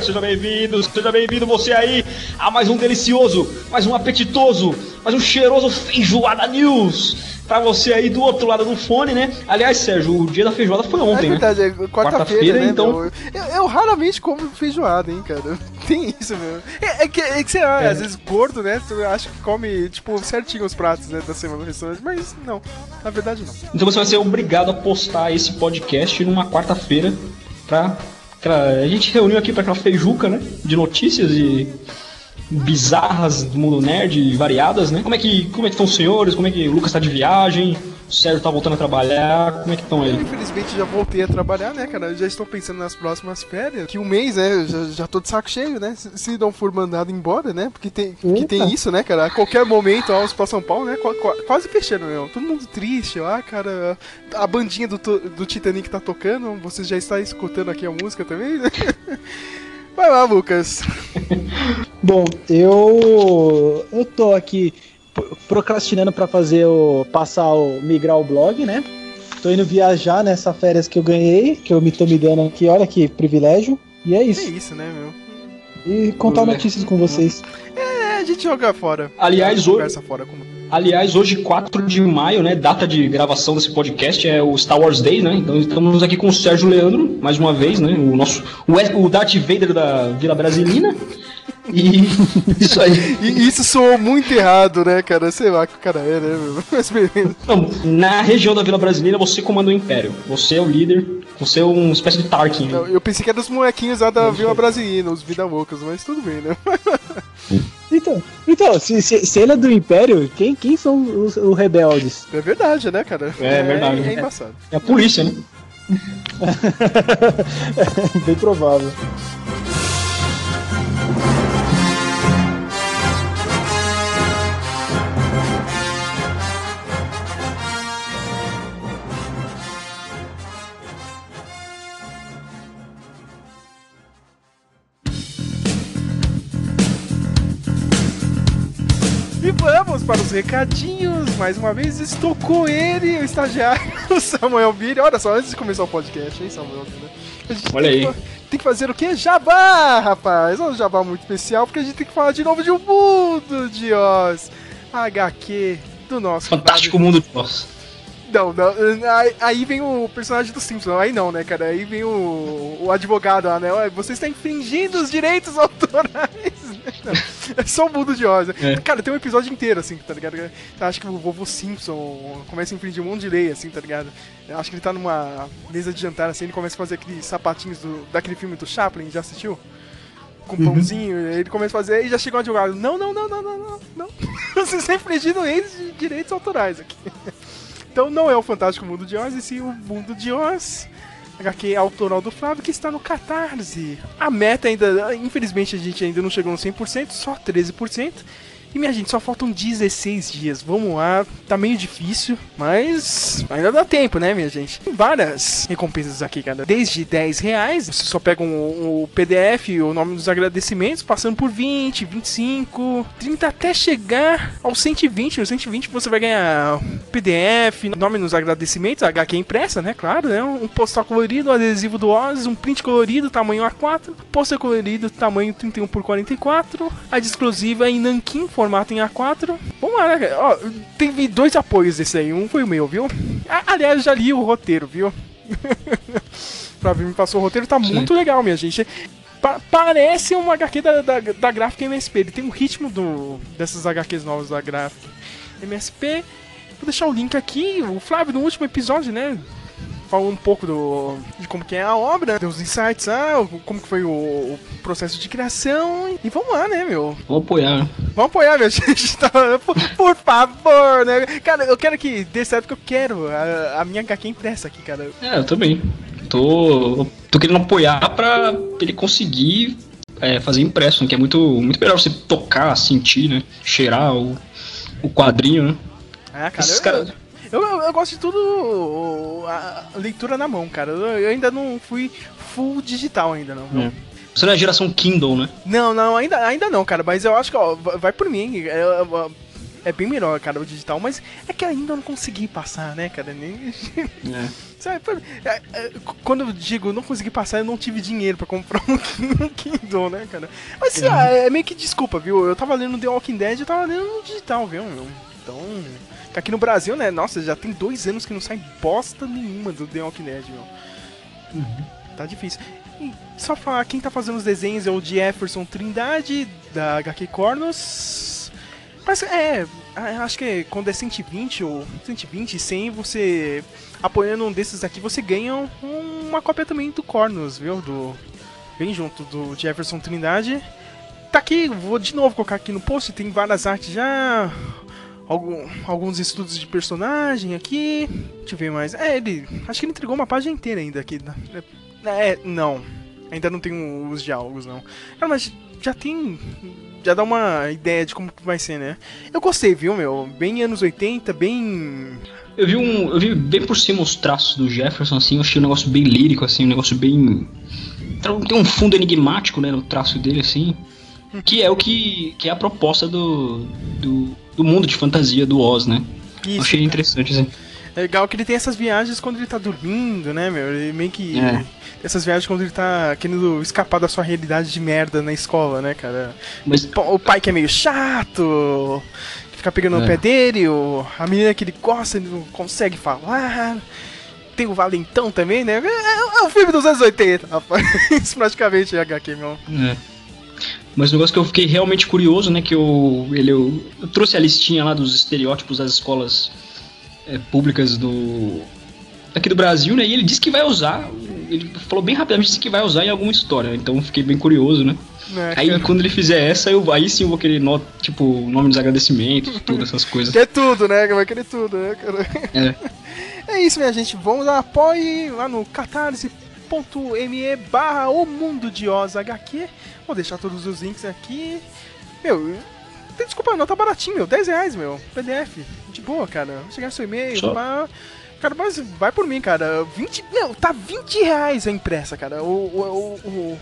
Seja bem-vindo, seja bem-vindo você aí a mais um delicioso, mais um apetitoso, mais um cheiroso feijoada news pra você aí do outro lado do fone, né? Aliás, Sérgio, o dia da feijoada foi ontem, é verdade, né? É quarta-feira, quarta-feira, né, então. Eu, eu, raramente como feijoada, hein, cara. Tem isso mesmo. É, é que, é que você, é. às vezes, gordo, né? Tu acha que come, tipo, certinho os pratos né, da semana no restaurante, mas não. Na verdade, não. Então você vai ser obrigado a postar esse podcast numa quarta-feira pra. A gente reuniu aqui para aquela feijuca, né? De notícias e bizarras do mundo nerd, variadas, né? Como é que como é que estão os senhores? Como é que o Lucas tá de viagem? O Sérgio tá voltando a trabalhar? Como é que estão ele? Infelizmente já voltei a trabalhar, né, cara? já estou pensando nas próximas férias. Que um mês, né? Já, já tô de saco cheio, né? Se, se não for mandado embora, né? Porque tem, porque tem isso, né, cara? A qualquer momento, ó, pra São Paulo, né? Qu qu quase fechando, meu. Todo mundo triste, ó, cara. A bandinha do, do Titanic tá tocando. Você já está escutando aqui a música também, né? Vai lá, Lucas. Bom, eu eu tô aqui procrastinando para fazer o passar o migrar o blog, né? Tô indo viajar nessa férias que eu ganhei, que eu me tô me dando aqui, olha que privilégio. E é isso. É isso, né, meu? E contar notícias com vocês. É, a gente joga fora. Aliás, hoje, fora com Aliás, hoje, 4 de maio, né? Data de gravação desse podcast é o Star Wars Day, né? Então estamos aqui com o Sérgio Leandro, mais uma vez, né? O nosso. O, Darth Vader da Vila Brasilina. E isso aí. E isso soou muito errado, né, cara? Sei lá que o cara é, né, meu? Mas beleza. Não, na região da Vila Brasileira, você comanda o Império. Você é o líder. Você é uma espécie de Tarkin. Não, eu pensei que era dos molequinhos lá da Vila Brasileira, os Vida Loucas, mas tudo bem, né? Então, então se, se, se, ele é do Império, quem, quem são os, os rebeldes? É verdade, né, cara? É, é verdade. É, é embaçado. É a polícia, né? é bem provável. Para os recadinhos. Mais uma vez estou com ele, o estagiário Samuel Billy. Olha só, antes de começar o podcast, hein, Samuel? Olha aí. Que, tem que fazer o quê? Jabá, rapaz. Um jabá muito especial, porque a gente tem que falar de novo de um mundo de Oz. HQ do nosso. Fantástico mundo de Oz. Não, não, aí vem o personagem do Simpsons, aí não, né, cara? Aí vem o, o advogado lá, né? Você está infringindo os direitos autorais. É só o mundo de Oz. Né? É. Cara, tem um episódio inteiro, assim, tá ligado? Acho que o vovô Simpson começa a infringir um monte de lei, assim, tá ligado? Acho que ele tá numa mesa de jantar, assim, ele começa a fazer aqueles sapatinhos do, daquele filme do Chaplin, já assistiu? Com uhum. pãozinho, ele começa a fazer e já chegou um advogado. Não, não, não, não, não, não, não. Você está infringindo eles de direitos autorais aqui. Então não é o Fantástico Mundo de Oz, e sim o Mundo de Oz. HQ autoral do Flávio que está no Catarse. A meta ainda, infelizmente a gente ainda não chegou no 100%, só 13%. E minha gente, só faltam 16 dias. Vamos lá, tá meio difícil, mas ainda dá tempo, né, minha gente? Tem várias recompensas aqui, cara. Desde 10 reais, você só pega um, um PDF, o nome dos agradecimentos, passando por 20, 25, 30 até chegar ao 120. No 120 você vai ganhar PDF, nome nos agradecimentos, HQ impressa, né? Claro, né? Um postal colorido, um adesivo do Oz, um print colorido, tamanho A4, pôster colorido, tamanho 31 por 44, a exclusiva em Nankin, formato em A4. Vamos lá, né? Ó, teve dois apoios desse aí. Um foi o meu, viu? Aliás, já li o roteiro, viu? pra mim, me passou o roteiro, tá Sim. muito legal, minha gente. Pa parece uma HQ da, da, da gráfica MSP. Ele tem um ritmo do, dessas HQs novas da gráfica MSP. Vou deixar o link aqui. O Flávio, no último episódio, né? Falou um pouco do, de como que é a obra, deu os insights, ah, como que foi o, o, processo de criação. E vamos lá, né, meu? Vamos apoiar. Vamos apoiar, meu. gente tá, por, por, favor, né? Cara, eu quero que dê certo que eu quero a, a minha HQ impressa aqui, cara. É, eu também. Tô, tô querendo apoiar pra ele conseguir é, fazer impresso, né, que é muito, muito melhor você tocar, sentir, né? Cheirar o, o quadrinho, né? Ah, cara, Esses eu, caras- eu, eu- gosto de tudo a leitura na mão, cara. Eu, ainda não fui full digital ainda, não. É. Você não é geração Kindle, né? Não, não, ainda, ainda não, cara. Mas eu acho que, ó, vai por mim. É, é- é bem melhor, cara, o digital. Mas é que ainda eu não consegui passar, né, cara? Nem... É. Sabe, é, é, quando eu digo não consegui passar, eu não tive dinheiro pra comprar um Kin- Kindle, né, cara? Mas ah, é meio que desculpa, viu? Eu tava lendo The Walking Dead e eu tava lendo no digital, viu? Então, aqui no Brasil, né? Nossa, já tem dois anos que não sai bosta nenhuma do The Walking Dead, meu. Tá difícil. E só falar, quem tá fazendo os desenhos é o Jefferson Trindade, da HQ Cornos. Mas é, acho que quando é 120 ou 120, 100, você apoiando um desses aqui, você ganha um- uma cópia também do Cornos, viu? Do, bem junto do Jefferson Trindade. Tá aqui, vou de novo colocar aqui no post, tem várias artes já. Algum- alguns estudos de personagem aqui. Deixa eu ver mais. É, ele. Acho que ele entregou uma página inteira ainda aqui. É, não. Ainda não tem os diálogos, não. Ah, mas já tem. Já dá uma ideia de como vai ser, né? Eu gostei, viu, meu? Bem anos 80, bem. Eu vi um. Eu vi bem por cima os traços do Jefferson, assim, eu achei um negócio bem lírico, assim, um negócio bem. Tem um fundo enigmático, né, no traço dele, assim. Que é o que. que é a proposta do. do, do mundo de fantasia do Oz, né? Isso, achei interessante, assim. É legal que ele tem essas viagens quando ele tá dormindo, né, meu? Ele meio que. É. Essas viagens quando ele tá querendo escapar da sua realidade de merda na escola, né, cara? Mas O pai que é meio chato, que fica pegando no É. pé dele, o- a menina que ele gosta, ele não consegue falar. Tem o Valentão também, né? É, é um filme dos anos 80, rapaz. Isso praticamente é HQ, meu. É. Mas o negócio que eu fiquei realmente curioso, né? Que eu, ele, eu, eu trouxe a listinha lá dos estereótipos das escolas é, públicas do aqui do Brasil, né? E ele disse que vai usar, ele falou bem rapidamente disse que vai usar em alguma história. Então eu fiquei bem curioso, né? Né, Aí cara? quando ele fizer essa, eu, aí sim eu vou querer no, tipo nome dos agradecimentos, tudo essas coisas. Quer tudo, né? Vai querer tudo, né, cara? É. É isso, minha gente. Vamos lá, apoie lá no catarse.me barra o mundo de Oz HQ. Vou deixar todos os links aqui. Meu, tem desculpa não, tá baratinho, meu. 10 reais, meu. PDF. De boa, cara. Vai chegar seu e-mail, pá. Cara, mas vai por mim, cara. 20. Meu, tá 20 reais a impressa, cara. O. o, o, o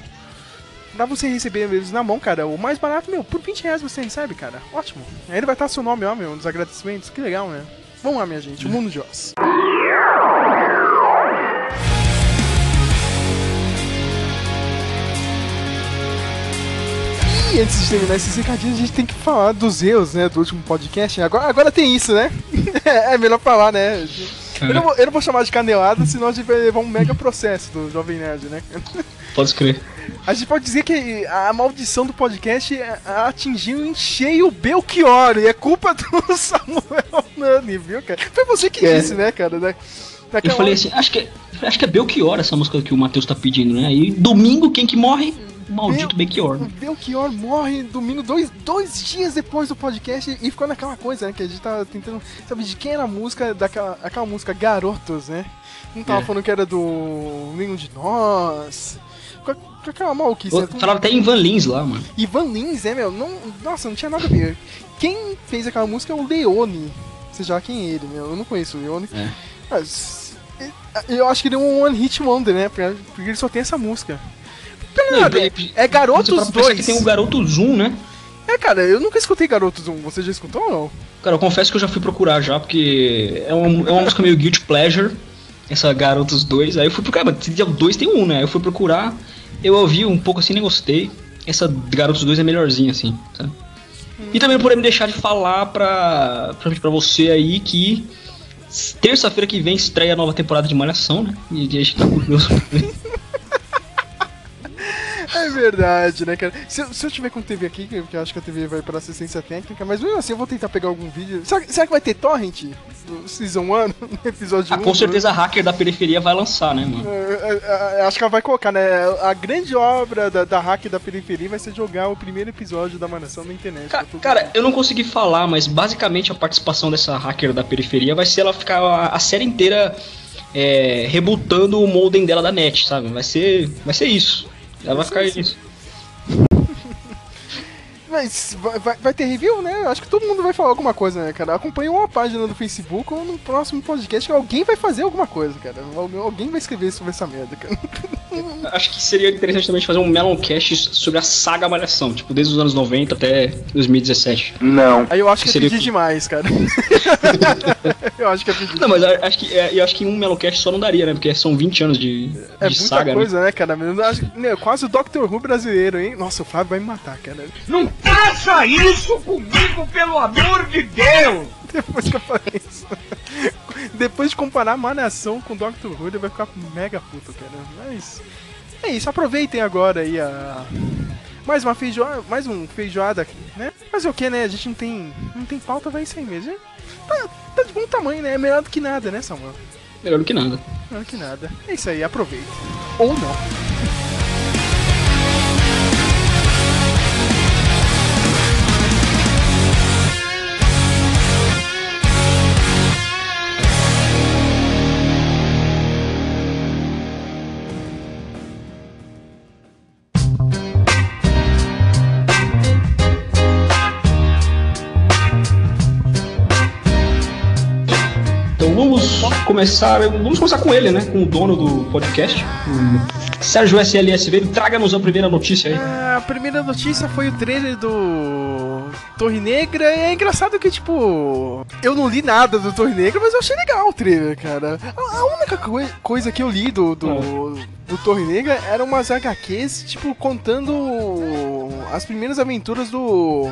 Pra você receber eles na mão, cara, o mais barato, meu, por 20 reais você recebe, cara. Ótimo. Aí ele vai estar seu nome, ó, meu, nos agradecimentos. Que legal, né? Vamos lá, minha gente. O mundo de Oz. E antes de terminar esses recadinhos, a gente tem que falar dos erros, né, do último podcast. Agora, agora tem isso, né? é melhor falar, né? Eu não, vou, eu não vou chamar de canelada, senão a gente vai levar um mega processo do Jovem Nerd, né? Pode escrever. A gente pode dizer que a maldição do podcast é- atingiu em cheio o Belchior, e é culpa do Samuel Nani, viu, cara? Foi você que É. disse, né, cara? Da, Eu daquela- falei assim, acho que, é- acho que é Belchior essa música que o Matheus tá pedindo, né? Aí domingo, quem que morre? Maldito Belchior. O Belchior morre domingo, dois, dois dias depois do podcast, e ficou naquela coisa, né? Que a gente tava tentando saber de quem era a música, daquela aquela música Garotos, né? Não tava É. falando que era do Nenhum de Nós. Com, com aquela maluquice. né? Falava até em Van Lins lá, mano. Ivan Lins, é, meu? Não, nossa, não tinha nada a ver. Quem fez aquela música é o Leone. Você já quem é ele, meu? Eu não conheço o Leone. É. Mas. Eu acho que ele é um One Hit Wonder, né? Porque ele só tem essa música. Nada, é, é Garotos Você para pensar 2. que tem o Garoto Zoom, né? É, cara, eu nunca escutei Garotos 1. Você já escutou ou não? Cara, eu confesso que eu já fui procurar já, porque é uma, é uma música meio guilty pleasure, essa Garotos 2. Aí eu fui procurar, mas o 2 tem um, né? Eu fui procurar, eu ouvi um pouco assim, nem gostei. Essa Garotos 2 é melhorzinha, assim, sabe? E também não podemos deixar de falar pra, pra, pra você aí que terça-feira que vem estreia a nova temporada de Malhação, né? E a gente tá curioso. É verdade, né, cara? Se, eu- se eu tiver com TV aqui, que eu acho que a TV vai pra assistência técnica, mas mesmo assim eu vou tentar pegar algum vídeo. Será, será que vai ter torrent? No Season 1, no episódio ah, 1? com certeza a hacker da periferia vai lançar, né, mano? É, é, é, acho que ela vai colocar, né? A grande obra da, da hack da periferia vai ser jogar o primeiro episódio da Malhação na internet. Ca- Cara, mundo. eu não consegui falar, mas basicamente a participação dessa hacker da periferia vai ser ela ficar a, a série inteira é, rebutando o modem dela da net, sabe? Vai ser, vai ser isso. Ela vai ficar isso. Mas vai, vai, vai, ter review, né? Acho que todo mundo vai falar alguma coisa, né, cara? Acompanha uma página do Facebook ou no próximo podcast que alguém vai fazer alguma coisa, cara. Alguém vai escrever sobre essa merda, cara. Acho que seria interessante também fazer um Meloncast sobre a saga Malhação, tipo, desde os anos 90 até 2017. Não. Aí eu acho que é Seria pedir que- demais, cara. eu acho que é pedir Não, mas a- acho que, é, eu acho que um Meloncast só não daria, né? Porque são 20 anos de, É de muita saga, né? coisa, né, cara? Eu acho que- meu, quase o Doctor Who brasileiro, hein? Nossa, o Fábio vai me matar, cara. Não faça isso comigo, pelo amor de Deus! Depois que eu falei isso. Depois de comparar Malhação com Doctor Who, ele vai ficar mega puto, cara. Mas. É isso, aproveitem agora aí a. Mais uma feijoada, mais um feijoada aqui, né? Mas o que, né? A gente não tem, não tem pauta, vai isso aí mesmo. Tá, tá de bom tamanho, né? É melhor do que nada, né, Samuel? Melhor do que nada. Melhor do que nada. É isso aí, aproveite. Ou não. Começar. Vamos começar com ele, né? Com o dono do podcast. o Sérgio SLSV, traga-nos a primeira notícia aí. A primeira notícia foi o trailer do Torre Negra. E é engraçado que, tipo, eu não li nada do Torre Negra, mas eu achei legal o trailer, cara. A, única coi- coisa que eu li do, do, do Torre Negra eram umas HQs, tipo, contando as primeiras aventuras do.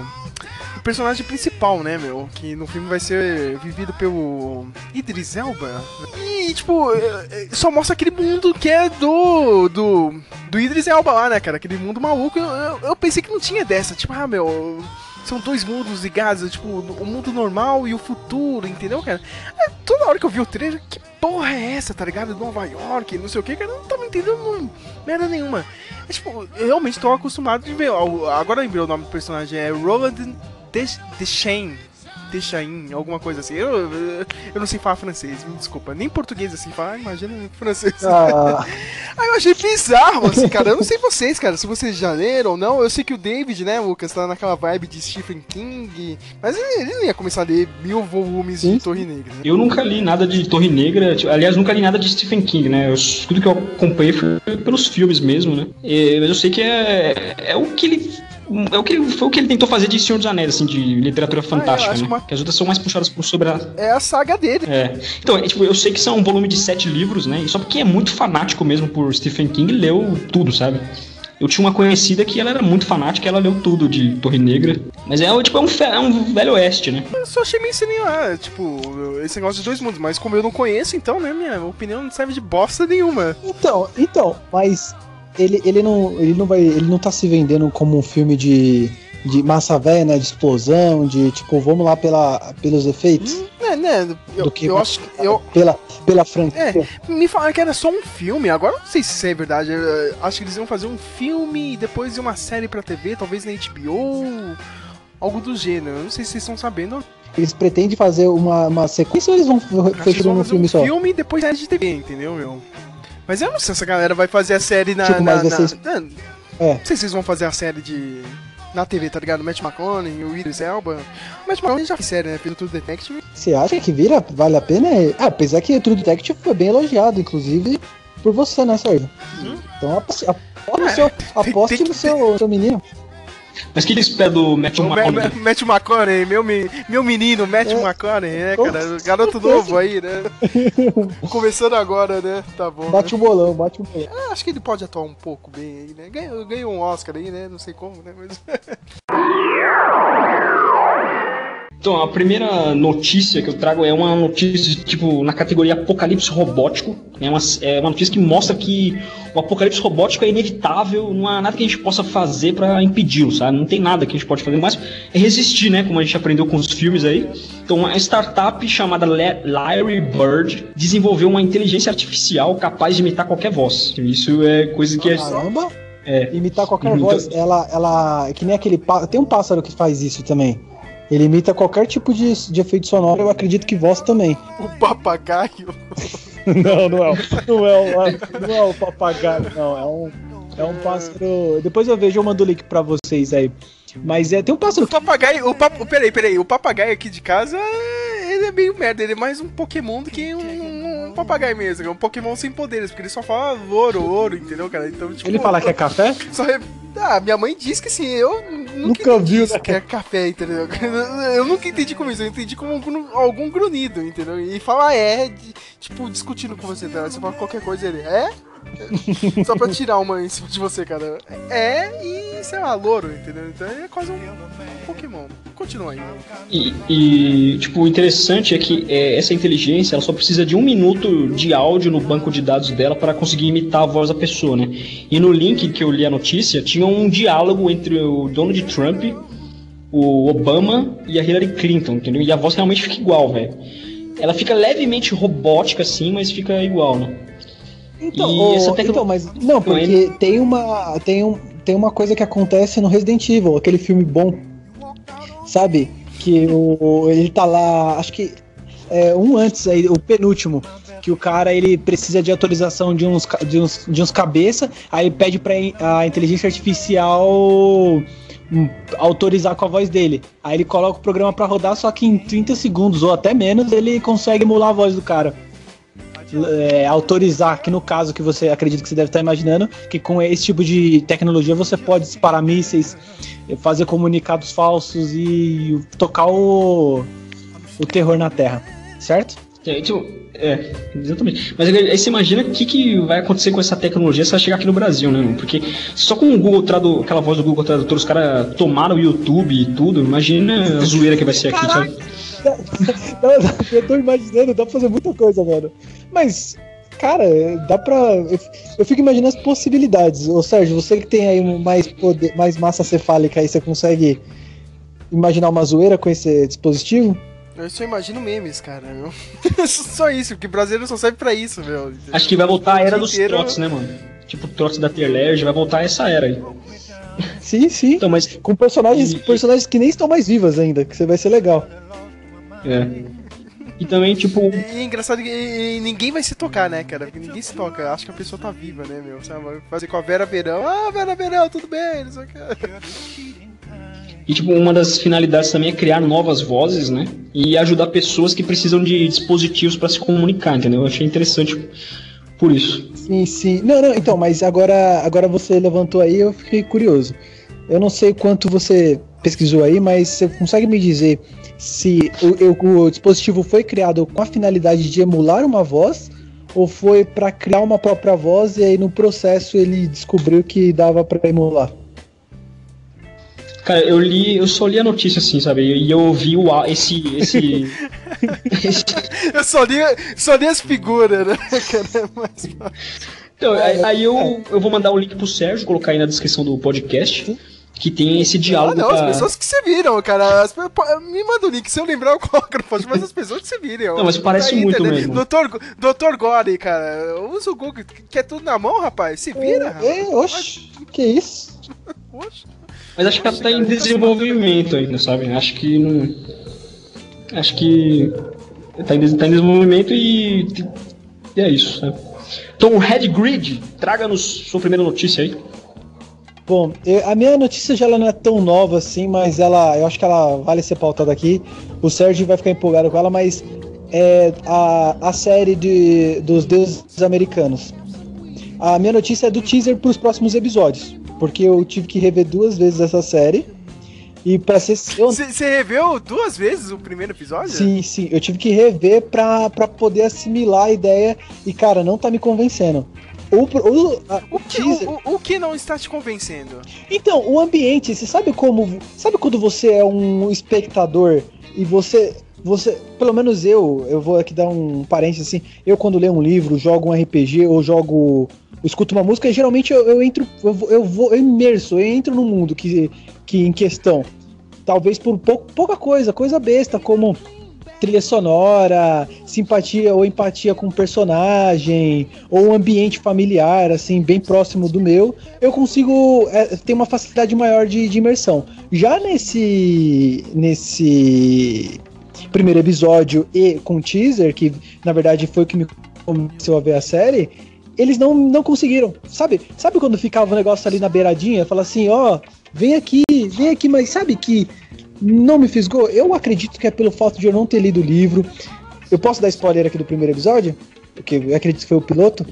Personagem principal, né, meu? Que no filme vai ser vivido pelo Idris Elba. E, tipo, eh, eh, só mostra aquele mundo que é do. do. do Idris Elba lá, né, cara? Aquele mundo maluco. Eu, eu, pensei que não tinha dessa. Tipo, ah, meu. São dois mundos ligados, tipo, o mundo normal e o futuro, entendeu, cara? Toda hora que eu vi o trailer, que porra é essa, tá ligado? Nova York, não sei o que, cara, eu não tava entendendo não- merda nenhuma. É, tipo, eu realmente tô acostumado de ver. Agora lembrei o nome do personagem, é Roland Deschain. Deschain, alguma coisa assim. Eu, eu, não sei falar francês, me desculpa. Nem português assim, falar, imagina francês. Ah, Aí eu achei bizarro, assim, cara. Eu não sei vocês, cara, se vocês já leram ou não. Eu sei que o David, né, Lucas, tá naquela vibe de Stephen King. Mas ele, ele não ia começar a ler mil volumes de Sim. Torre Negra. Né? Eu nunca li nada de Torre Negra, tipo, aliás, nunca li nada de Stephen King, né? Eu, tudo que eu acompanhei foi pelos filmes mesmo, né? E, mas eu sei que é, é o que ele. É o que ele, foi o que ele tentou fazer de Senhor dos Anéis, assim, de literatura fantástica, acho né? uma- Que as outras são mais puxadas por sobre a, É a saga dele. É. Então, é, tipo, eu sei que são um volume de sete livros, né? E só porque é muito fanático mesmo por Stephen King, leu tudo, sabe? Eu tinha uma conhecida que ela era muito fanática, ela leu tudo de Torre Negra. Mas é, tipo, é um, é um velho oeste, né? Eu só achei meio sem nenhuma, tipo, esse negócio de dois mundos. Mas como eu não conheço, então, né, minha opinião não serve de bosta nenhuma. então, então, mas ele, ele, não, ele, não vai, ele não tá se vendendo como um filme de, de massa velha, né? De explosão, de tipo, vamos lá pela, pelos efeitos. É, né? Eu, Do que eu acho que. Eu, Pela, pela franquia. É, me falaram que era só um filme, agora eu não sei se isso é verdade. eu acho que eles iam fazer um filme e depois uma série pra TV, talvez na HBO, algo do gênero. Eu não sei se vocês estão sabendo. Eles pretendem fazer uma, uma sequência ou eles vão fechar num fazer filme um só? filme e depois série de TV, entendeu, meu? Mas eu não sei se essa galera vai fazer a série na. Tipo, na, vocês- na- É. Não sei se vocês vão fazer a série de. Na TV, tá ligado? Matt McConaughey, o Idris Elba. O Matt McConaughey já fez série, né? Fez o True Detective. Você acha que vira? Vale a pena? Ah, apesar que True Detective foi bem elogiado, inclusive por você, né, Sérgio? Então aposte, aposte, no seu, aposte tem que- no seu, seu menino. Mas o que ele espera do Matthew McConaughey? Ma- Matt McConaughey, meu, me- meu menino, Matt É. McConaughey, né, cara? Garoto novo aí, né? Começando agora, né? Tá bom. Bate o bolão, bate o bolão. né? Ah, acho que ele pode atuar um pouco bem aí, né? Ganhou, ganhou um Oscar aí, né? Não sei como, né? Mas... Então, a primeira notícia que eu trago é uma notícia, tipo, na categoria Apocalipse Robótico. É uma, é uma notícia que mostra que o apocalipse robótico é inevitável, não há nada que a gente possa fazer pra impedi-lo, sabe? Não tem nada que a gente pode fazer, mas é resistir, né? Como a gente aprendeu com os filmes aí. Então, uma startup chamada Larry Bird desenvolveu uma inteligência artificial capaz de imitar qualquer voz. Isso é coisa que é. Caramba! É. Imitar qualquer Então- voz, ela, ela. é Que nem aquele. Tem um pássaro que faz isso também. Ele imita qualquer tipo de, de efeito sonoro, eu acredito que voz também. O papagaio. não, não é, o- não é, o, não é o papagaio, não. É um, é um pássaro. Depois eu vejo, eu mando o link pra vocês aí. Mas é, tem um pássaro O papagaio, o pap... peraí, peraí, o papagaio aqui de casa, ele é meio merda, ele é mais um Pokémon do que um, um papagaio mesmo, é um Pokémon sem poderes, porque ele só fala ouro, ouro, entendeu, cara? Então, tipo, Ele fala que é café? Só re- Ah, minha mãe diz que sim, eu nunca, Nunca viu, isso, né? que é café, entendeu? Eu nunca entendi como isso, eu entendi como um algum grunhido, entendeu? E fala é, de- tipo, discutindo com você, tá? Você fala qualquer coisa, ele é? Só pra tirar uma em cima de você, cara. É e, sei lá, louro, entendeu? Então é quase um, Pokémon. Continua aí. E, e, tipo, o interessante é que é, essa inteligência ela só precisa de um minuto de áudio no banco de dados dela para conseguir imitar a voz da pessoa, né? E no link que eu li a notícia, tinha um diálogo entre o Donald Trump, o Obama e a Hillary Clinton, entendeu? E a voz realmente fica igual, velho. Ela fica levemente robótica assim, mas fica igual, né? Então, E tecno- então, mas não, porque tem uma tem um tem uma coisa que acontece no Resident Evil, aquele filme bom, sabe? Que o ele tá lá, acho que é um antes aí, o penúltimo, que o cara ele precisa de autorização de uns de uns, de uns cabeça, aí pede para a inteligência artificial hum, autorizar com a voz dele. Aí ele coloca o programa pra rodar, só que em 30 segundos ou até menos ele consegue emular a voz do cara é, autorizar, que no caso que você acredita que você deve estar imaginando, que com esse tipo de tecnologia você pode disparar mísseis, fazer comunicados falsos e tocar o, o terror na Terra, certo? É, tipo, é, exatamente. Mas aí você imagina o que, que vai acontecer com essa tecnologia se ela chegar aqui no Brasil, né? Porque só com o Google Tradu aquela voz do Google Tradutor, os caras tomaram o YouTube e tudo, imagina a zoeira que vai ser aqui, sabe? Eu tô imaginando, dá pra fazer muita coisa, mano. Mas, cara, dá pra. Eu, fico imaginando as possibilidades. Ô Sérgio, você que tem aí mais, poder, mais massa cefálica aí, você consegue imaginar uma zoeira com esse dispositivo? Eu só imagino memes, cara. só isso, porque brasileiro só serve pra isso, meu. Acho que vai voltar a era dos Inteiro- trotes, né, mano? Tipo, trotes da Terlerge, vai voltar essa era aí. Sim, sim. Então, mas. Com personagens, E- personagens que nem estão mais vivas ainda, que você vai ser legal. É. E também, tipo, E é engraçado que e- e ninguém vai se tocar, né, cara? Porque ninguém se toca. Acha que a pessoa tá viva, né, meu? Sabe? Vai fazer com a Vera Verão. Ah, Vera Verão, tudo bem, não sei o que. E tipo, uma das finalidades também é criar novas vozes, né? E ajudar pessoas que precisam de dispositivos para se comunicar, entendeu? Eu achei interessante por isso. Sim, sim. Não, não, então, mas agora, agora você levantou aí, eu fiquei curioso. Eu não sei quanto você pesquisou aí, mas você consegue me dizer se o, o- o dispositivo foi criado com a finalidade de emular uma voz ou foi para criar uma própria voz e aí no processo ele descobriu que dava para emular? Cara, eu li, eu só li a notícia assim, sabe? E eu ouvi o esse esse, esse Eu só li, só li as figuras, né? Mas, Então, aí, aí eu, eu vou mandar o link pro Sérgio, colocar aí na descrição do podcast, que tem esse ah, diálogo não, com as pessoas que se viram, cara. As me manda o link, se eu lembrar eu coloco no post, mas as pessoas que se viram. Não, mas parece Tá muito entendeu? mesmo. Doutor, Doutor Gore, cara, usa o Google, quer tudo na mão, rapaz? Se vira, rapaz. É, oxe, que isso? Poxa. Mas acho que ela tá em desenvolvimento ainda, sabe? Acho que não. Acho que. Tá em, des- tá em desenvolvimento e. E é isso, sabe? Então, o Red Grid, traga-nos sua primeira notícia aí. Bom, eu- a minha notícia já ela não é tão nova assim, mas ela, eu acho que ela vale ser pautada aqui. O Sérgio vai ficar empolgado com ela, mas é a, a série de, dos deuses americanos. A minha notícia é do teaser para os próximos episódios, porque eu tive que rever duas vezes essa série. E para ser Você reveu duas vezes o primeiro episódio? Sim, sim. Eu tive que rever pra poder assimilar a ideia e, cara, não tá me convencendo. O, o, a- o O que, teaser- o, o- que não está te convencendo? Então, o ambiente, você sabe como. Sabe quando você é um espectador e você. Você, pelo menos eu, eu vou aqui dar um parênteses assim. Eu, quando leio um livro, jogo um RPG ou jogo. Eu escuto uma música, geralmente eu, eu entro. Eu, vou- eu vou eu imerso, eu entro no mundo que, que em questão. Talvez por pou, pouca coisa, coisa besta, como trilha sonora, simpatia ou empatia com o personagem, ou um ambiente familiar, assim, bem próximo do meu, eu consigo é, ter uma facilidade maior de, de imersão. Já nesse. nesse primeiro episódio e com teaser, que na verdade foi o que me começou a ver a série, eles não, não conseguiram. Sabe? Sabe quando ficava o negócio ali na beiradinha? Fala assim, ó. vem aqui, vem aqui, mas sabe que não me fisgou? Eu acredito que é pelo fato de eu não ter lido o livro. Eu posso dar spoiler aqui do primeiro episódio? Porque eu acredito que foi o piloto.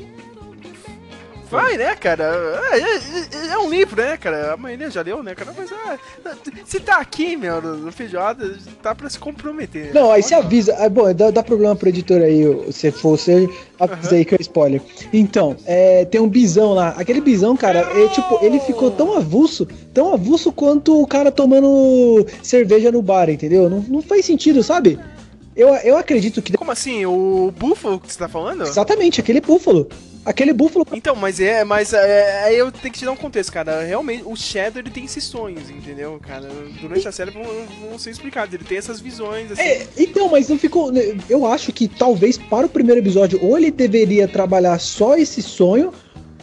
Vai, né, cara? É, é- é um livro, né, cara? A maioria já leu, né, cara? Mas ah, se tá aqui, meu, no, feijoada, tá pra se comprometer. Não, aí você avisa. Ah, bom, dá, dá problema pro editor aí, se for você, avisa aí que é spoiler. Então, é, tem um bisão lá. Aquele bisão, cara, é, tipo, ele ficou tão avulso, tão avulso quanto o cara tomando cerveja no bar, entendeu? Não, não faz sentido, sabe? Eu, eu acredito que. Como assim? O búfalo que você tá falando? Exatamente, aquele búfalo. Aquele búfalo. Então, mas é, mas é, aí eu tenho que te dar um contexto, cara. Realmente, o Shadow ele tem esses sonhos, entendeu, cara? Durante a série vão, vão ser explicados. Ele tem essas visões, assim. É, então, mas não ficou. né, Eu acho que talvez para o primeiro episódio, ou ele deveria trabalhar só esse sonho,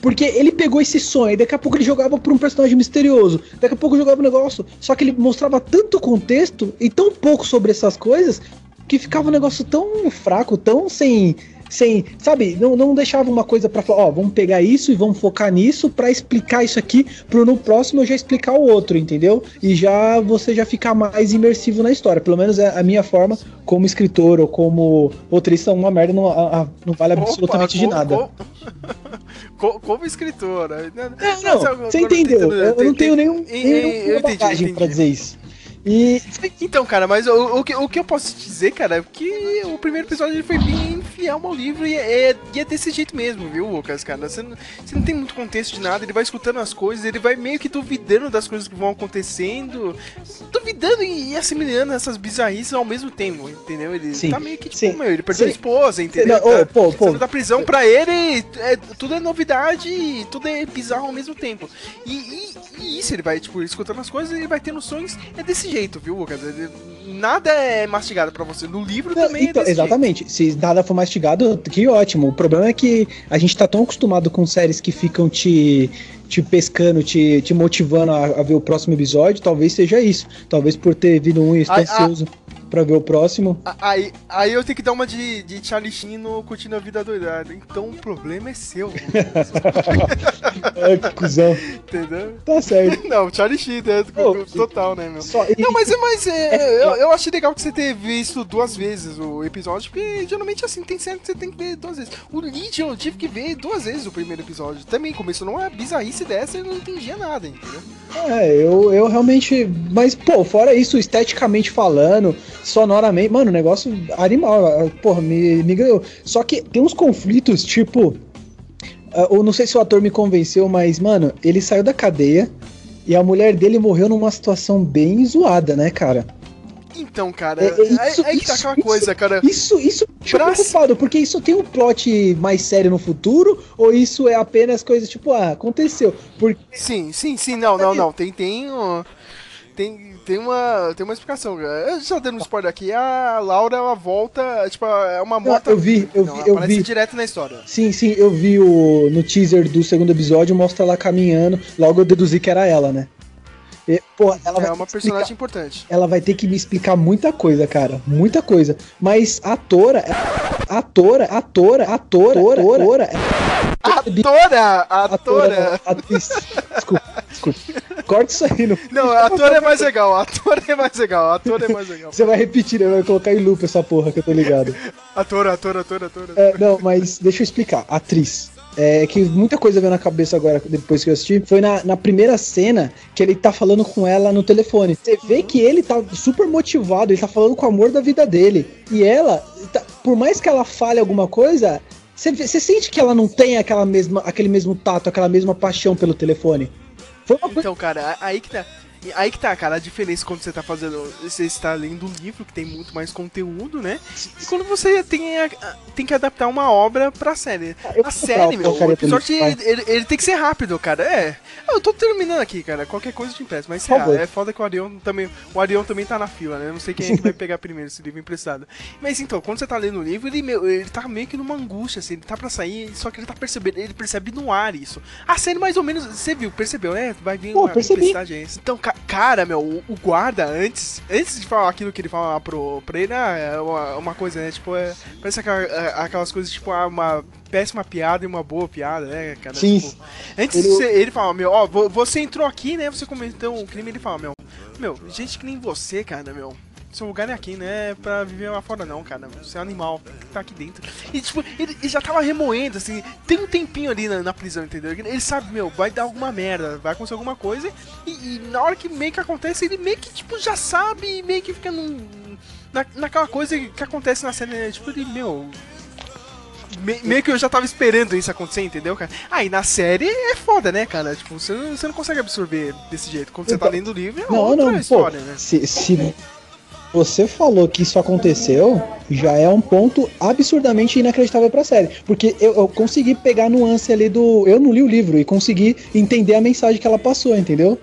porque ele pegou esse sonho, e daqui a pouco ele jogava pra um personagem misterioso, daqui a pouco jogava um negócio, só que ele mostrava tanto contexto e tão pouco sobre essas coisas, que ficava um negócio tão fraco, tão sem. Sem, sabe, não, não deixava uma coisa pra falar, ó, vamos pegar isso e vamos focar nisso pra explicar isso aqui, pro no próximo eu já explicar o outro, entendeu? E já você já ficar mais imersivo na história. Pelo menos é a minha forma, como escritor ou como roteirista, uma merda não, a- a- não vale absolutamente de Opa, nada. co- co- como escritora. Não, não, você entendeu? Eu, eu não tenho nenhum, nenhuma bagagem pra dizer isso. E Então, cara, mas o, o, que, o que eu posso te dizer, cara, é que o primeiro episódio ele foi bem fiel ao livro e é, e é desse jeito mesmo, viu, Lucas, cara? Você não, você não tem muito contexto de nada, ele vai escutando as coisas, ele vai meio que duvidando das coisas que vão acontecendo, duvidando e assimilando essas bizarrices ao mesmo tempo, entendeu? Ele Sim, tá meio que tipo, sim, meu, ele perdeu a sim. esposa, entendeu? Não, Tá- pô, pô. da prisão pra ele, é, tudo é novidade e tudo é bizarro ao mesmo tempo. E, e- e isso, ele vai, tipo, escutando as coisas, ele vai tendo sonhos, é desse jeito, viu, Lucas? Nada é mastigado pra você. No livro Não, também então, é exatamente. Se nada for mastigado, que ótimo. O problema é que a gente tá tão acostumado com séries que ficam te, te pescando, te, te motivando a, a ver o próximo episódio. Talvez seja isso. Talvez por ter vindo um e estou Ai, ah. Pra ver o próximo. Aí, aí eu tenho que dar uma de, de Charlie Sheen no Curtindo a Vida Doidada. Então o problema é seu, Ai, que cuzão. entendeu? Tá certo. Não, Charlie Sheen, né? Ô, Total, né, meu? Só, Não, mas, mas é, eu, eu achei legal que você ter visto duas vezes o episódio, porque geralmente assim, tem série que você tem que ver duas vezes. O Legion eu tive que ver duas vezes o primeiro episódio. Também começou numa bizarrice dessa e eu não entendia nada, entendeu? É, eu, eu realmente. Mas, pô, fora isso, esteticamente falando, sonoramente, mano, o negócio animal. Porra, me, me ganhou. Só que tem uns conflitos, tipo. ah, Eu não sei se o ator me convenceu, mas, mano, ele saiu da cadeia e a mulher dele morreu numa situação bem zoada, né, cara? Então, cara, É, é isso, aí, aí que tá isso, aquela isso. coisa, cara. Isso, isso Pra- preocupado, porque isso tem um plot mais sério no futuro, ou isso é apenas coisa tipo, ah, aconteceu. Porque Sim, sim, sim, não, não, não. Tem, tem, tem, tem uma, tem uma explicação. Eu já dando um spoiler aqui, a Laura ela volta, tipo, é uma morta. eu vi, eu Não, vi, ela eu aparece vi. direto na história. Sim, sim, eu vi o no teaser do segundo episódio, mostra ela caminhando, logo eu deduzi que era ela, né? E, pô, ela É uma personagem explicar- importante. ela vai ter que me explicar muita coisa, cara, muita coisa. Mas a atora, atora, atora, atora, atora, Atora! Atora! atriz. Desculpa, desculpa. Corta isso aí, não. Não, ator é mais legal, ator é mais legal, ator é mais legal. Você vai repetir, né? Vai colocar em loop essa porra que eu tô ligado. Ator, ator, ator, ator. É, não, mas deixa eu explicar. Atriz. É que muita coisa veio na cabeça agora, depois que eu assisti. Foi na, na primeira cena que ele tá falando com ela no telefone. Você vê que ele tá super motivado, ele tá falando com o amor da vida dele. E ela, tá- por mais que ela fale alguma coisa, você, sente que ela não tem aquela mesma, aquele mesmo tato, aquela mesma paixão pelo telefone. Foi uma coisa. Então, cara, aí que tá. Aí que tá, cara, a diferença quando você tá fazendo. Você está lendo um livro que tem muito mais conteúdo, né? E quando você tem, a- tem que adaptar uma obra pra série. Eu A série, meu, o episódio ele, ele- ele tem que ser rápido, cara. É. Eu tô terminando aqui, cara. Qualquer coisa eu te empresto. Mas Por é, foda que o Arion também. O Arion também tá na fila, né? Eu não sei quem é que vai pegar primeiro esse livro emprestado. Mas então, quando você tá lendo o livro, ele, meu, ele tá meio que numa angústia, assim, ele tá pra sair, só que ele tá percebendo, ele percebe no ar isso. A série mais ou menos, você viu, percebeu, né? Vai vir Pô, uma tempestade. Então, ca- Ca- cara, meu, o, o guarda, antes, antes de falar aquilo que ele fala pro, pra ele, ah, é uma, uma coisa, né? Tipo, é, parece aquela- é, aquelas coisas, tipo, ah, uma péssima piada e uma boa piada, né, cara? Sim. Tipo, antes Ele- de ser, ele fala, meu, ó, vo- você entrou aqui, né? Você cometeu um crime, ele fala, meu, meu, gente que nem você, cara, meu. Seu lugar é aqui, né? Pra viver lá fora, não, cara. Você é um animal, que tá aqui dentro. E, tipo, ele, ele já tava remoendo, assim. Tem um tempinho ali na, na prisão, entendeu? Ele, sabe, meu, vai dar alguma merda, vai acontecer alguma coisa. E, e na hora que meio que acontece, ele meio que, tipo, já sabe e meio que fica num. Na, naquela coisa que acontece na série, né? Tipo, ele, meu. me- meio que eu já tava esperando isso acontecer, entendeu, cara? Aí na série é foda, né, cara? Tipo, você não, você não consegue absorver desse jeito. Quando você tá Então- lendo o livro, é Não, outra não, pô. história, né? Se, se você falou que isso aconteceu, já é um ponto absurdamente inacreditável pra série. Porque eu, eu consegui pegar a nuance ali do. Eu não li o livro e consegui entender a mensagem que ela passou, entendeu?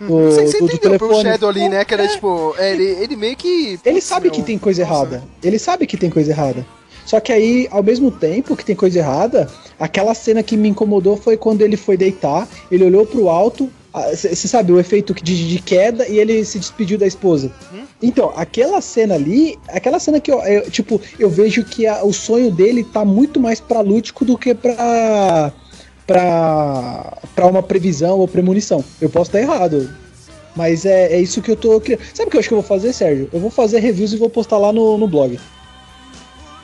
Do- Você, você do- entendeu pro telefone. Shadow ali, né? Que era tipo, é, ele, ele meio que. Ele sabe que tem coisa errada. Ele sabe que tem coisa errada. Só que aí, ao mesmo tempo que tem coisa errada, aquela cena que me incomodou foi quando ele foi deitar, ele olhou pro alto, você sabe, o efeito de, de queda e ele se despediu da esposa. Então, aquela cena ali, aquela cena que eu, eu- tipo, eu vejo que a- o sonho dele tá muito mais pra lúdico do que pra pra, pra uma previsão ou premonição. Eu posso estar errado, mas é, é isso que eu tô criando. Sabe o que eu acho que eu vou fazer, Sérgio? Eu vou fazer reviews e vou postar lá no, no blog.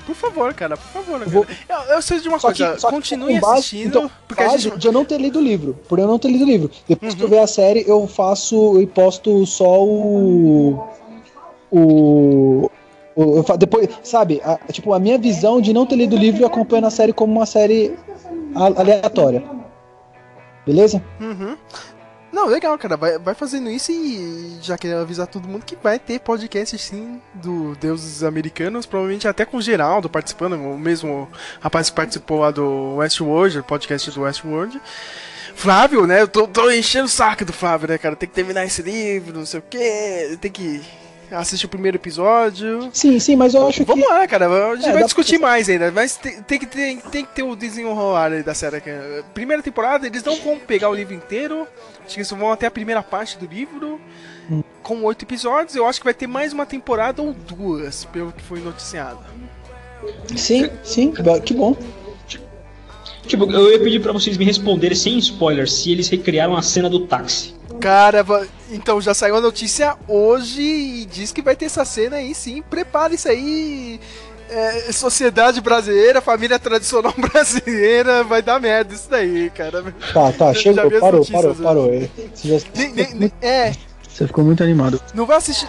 Por favor, cara, por favor, cara. vou- Eu, eu sei de uma Só que, coisa, só que continue com base- assistindo, então, porque a base gente. de eu não ter lido o livro. Por eu não ter lido o livro. Depois Uhum. que eu ver a série, eu faço e posto só o. O. o- eu fa- depois, sabe, a- tipo, a minha visão de não ter lido o livro e acompanhando a série como uma série a- aleatória. Beleza? Uhum. Não, legal, cara. Vai, vai fazendo isso e já quero avisar todo mundo que vai ter podcast sim do Deuses Americanos, provavelmente até com o Geraldo participando, o mesmo rapaz que participou lá do Westworld, podcast do Westworld. Flávio, né? Eu tô, tô enchendo o saco do Flávio, né, cara? Tem que terminar esse livro, não sei o quê, tem que assistir o primeiro episódio. Sim, sim, mas eu acho Vamos que. lá, cara. A gente É, vai discutir mais ainda. Mas tem, tem que ter, tem que ter o desenrolar da série. cara. Primeira temporada, eles não vão pegar o livro inteiro. Acho que eles vão até a primeira parte do livro. Hum. Com oito episódios. Eu acho que vai ter mais uma temporada ou duas, pelo que foi noticiado. Sim, sim, que bom. Tipo, eu ia pedir pra vocês me responderem sem spoilers se eles recriaram a cena do táxi. Cara, então já saiu a notícia hoje e diz que vai ter essa cena aí sim. Prepare isso aí. É, sociedade brasileira, família tradicional brasileira, vai dar merda isso daí, cara. Tá, tá, chegou, parou, parou, né? parou. É, Você, já- Nem- nem- nem- é, você ficou muito animado. Não vai assistir.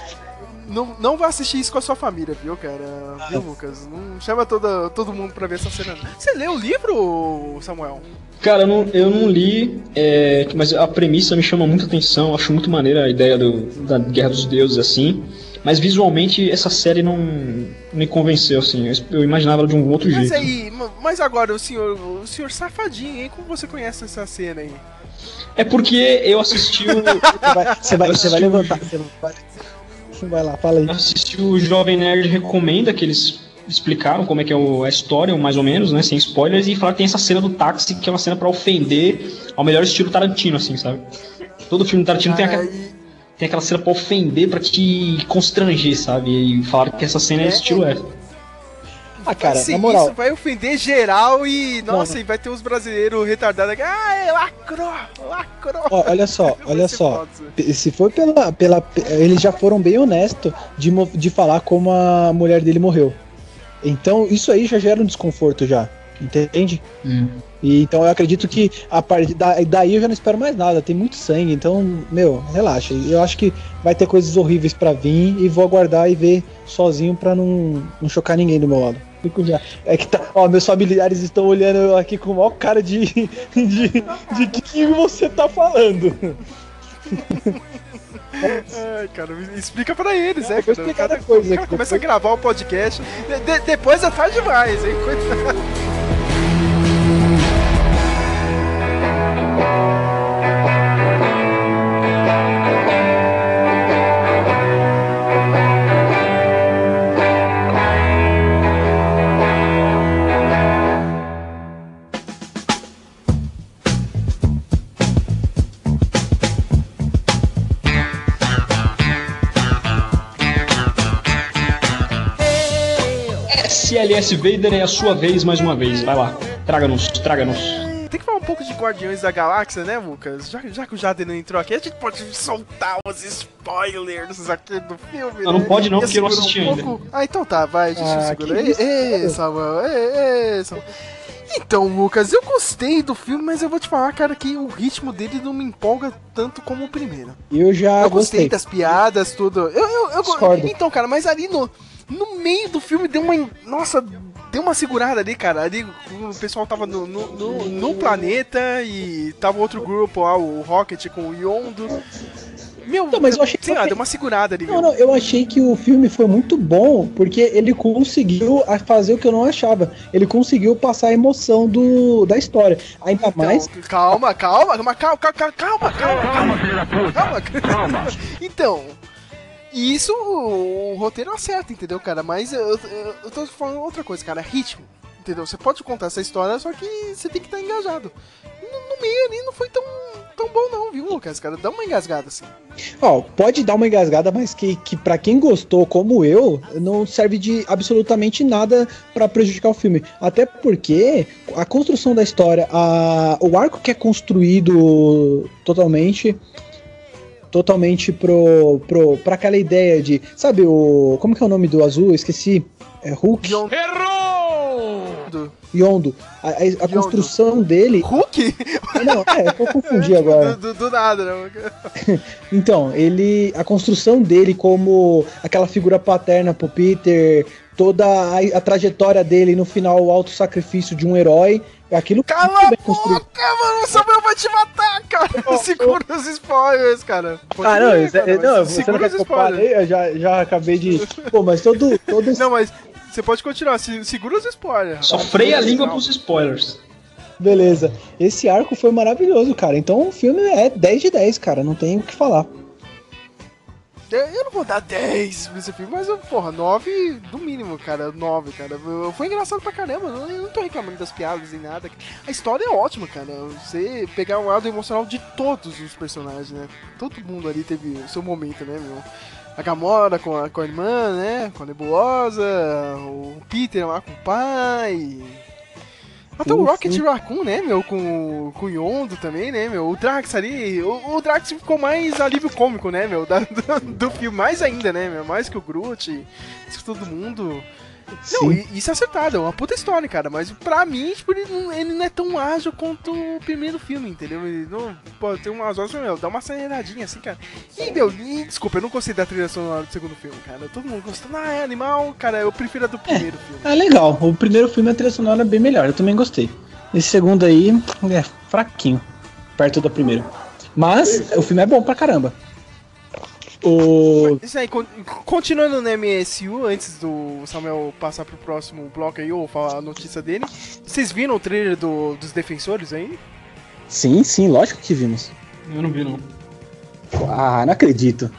Não, não vai assistir isso com a sua família, viu, cara? Viu, Lucas? Não chama toda, todo mundo pra ver essa cena. não. Você leu o livro, Samuel? Cara, eu não, eu não li, é, mas a premissa me chama muita atenção, acho muito maneira a ideia do, da Guerra dos Deuses, assim. Mas visualmente essa série não me convenceu, assim. Eu, eu imaginava ela de um outro Mas jeito. aí, ma- mas agora o senhor, o senhor safadinho, hein? Como você conhece essa cena aí? É porque eu assisti o. Você vai, você vai, você vai levantar. Você vai, vai lá, fala aí. Assisti o Jovem Nerd Recomenda, que eles explicaram como é que é o- a história, mais ou menos, né? Sem spoilers, e falaram que tem essa cena do táxi, que é uma cena pra ofender ao melhor estilo Tarantino, assim, sabe? Todo filme do Tarantino tem, aquela, Aí- tem aquela cena pra ofender, pra te constranger, sabe? E falaram que essa cena é, É, estilo F. Ah, cara, Assim, na moral, isso vai ofender geral e. Nossa, não. e vai ter os brasileiros retardados aqui. Ah, é lacrou! Lacrou! ó, olha só, olha só. aí. Se for pela, pela. Eles já foram bem honestos de, de falar como a mulher dele morreu. Então, isso aí já gera um desconforto já. Entende? E então eu acredito que a partir da, daí eu já não espero mais nada. Tem muito sangue, então, meu, relaxa. Eu acho que vai ter coisas horríveis pra vir e vou aguardar e ver sozinho pra não, não chocar ninguém do meu lado. Fico já. É que tá. Ó, meus familiares estão olhando aqui com o maior cara de. de, de que, que você tá falando. Ai, cara, explica pra eles, É, né? eu vou cara? o começa depois. a gravar o podcast. de- de- depois é tarde demais, hein? Coitado. SLS Vader é a sua vez mais uma vez. Vai lá, traga-nos, traga-nos. Tem que falar um pouco de Guardiões da Galáxia, né, Lucas? Já, já que o Jaden não entrou aqui, a gente pode soltar os spoilers aqui do filme. Não, não né? pode não, porque eu não assisti um ainda. pouco. Ah, então tá, vai, deixa eu Ah, segurar. que Ei, ei. Samuel, ei, ei, Samuel. Então, Lucas, eu gostei do filme, mas eu vou te falar, cara, que o ritmo dele não me empolga tanto como o primeiro. Eu já eu gostei gostei. das piadas, tudo. Eu, eu, eu Discordo. Então, cara, mas ali no, no meio do filme deu uma. Nossa, deu uma segurada ali, cara. Ali o pessoal tava no, no, no- no planeta e tava outro grupo lá, o Rocket com o Yondo. Meu, Não, mas eu achei- sei lá, deu uma segurada ali. Não, não, eu achei que o filme foi muito bom porque ele conseguiu fazer o que eu não achava. Ele conseguiu passar a emoção do, da história. Ainda Então, mais. calma, calma, calma, calma, calma, calma, calma, calma, calma. Então, isso o, o roteiro acerta, entendeu, cara? Mas eu, eu, eu tô falando outra coisa, cara, ritmo. Entendeu? Você pode contar essa história, só que você tem que estar engajado. No, no meio ali não foi tão, tão bom não, viu, Lucas? Cara, dá uma engasgada assim. Ó, pode dar uma engasgada, mas que, que para quem gostou, como eu, não serve de absolutamente nada pra prejudicar o filme. Até porque a construção da história, a, o arco que é construído totalmente. Totalmente pro, pro, pra aquela ideia de. Sabe o. Como que é o nome do azul? Eu esqueci. É Hulk? Yondo. Yondo. A, a- a construção dele. Hulk? Não, é, eu confundi agora. Do, do- do nada, não. Então, ele. A construção dele como aquela figura paterna pro Peter, toda a, a trajetória dele no final, o auto sacrifício de um herói. Aquilo Cala a boca, mano! O Samuel vai te matar, cara! Segura os spoilers, cara. Pode Ah, não, ir, é- cara, não, você não segura quer os que eu spoilers. fale? Eu já, já acabei de. Pô, mas todo. todo Não, mas você pode continuar, se- segura os spoilers. Só freia a língua pros spoilers. Beleza. Esse arco foi maravilhoso, cara. Então o filme é 10 de 10, cara. Não tem o que falar. Eu, não vou dar 10 pra esse filme, mas, porra, 9 do mínimo, cara. 9, cara. Foi engraçado pra caramba. Eu não tô reclamando das piadas nem nada. A história é ótima, cara. Você pegar o lado emocional de todos os personagens, né? Todo mundo ali teve o seu momento, né, meu? A Gamora com a, com a irmã, né? Com a Nebulosa, o Peter lá com o pai. Até o Sim, Rocket sim. Raccoon, né, meu? Com, com o Yondo também, né, meu? O Drax ali. O, o Drax ficou mais alívio cômico, né, meu? Da- do, do filme. Mais ainda, né, meu? Mais que o Groot. Mais que todo mundo. Não, Sim. isso é acertado, é uma puta história, cara. Mas pra mim, tipo, ele não, ele não é tão ágil quanto o primeiro filme, entendeu? Ele não. Pô, tem umas horas, meu, dá uma aceleradinha assim, cara. E, meu, e, desculpa, eu não gostei da trilha sonora do segundo filme, cara. Todo mundo gostando, ah, é animal, cara, eu prefiro a do primeiro filme. É legal. O primeiro filme a trilha sonora é bem melhor. Eu também gostei. Esse segundo aí é fraquinho. Perto do primeiro. Mas o filme é bom pra caramba. O. Isso aí, con- continuando no MSU, antes do Samuel passar pro próximo bloco aí, ou falar a notícia dele, vocês viram o trailer do- dos defensores aí? Sim, sim, lógico que vimos. Eu não vi, não. Ah, não acredito.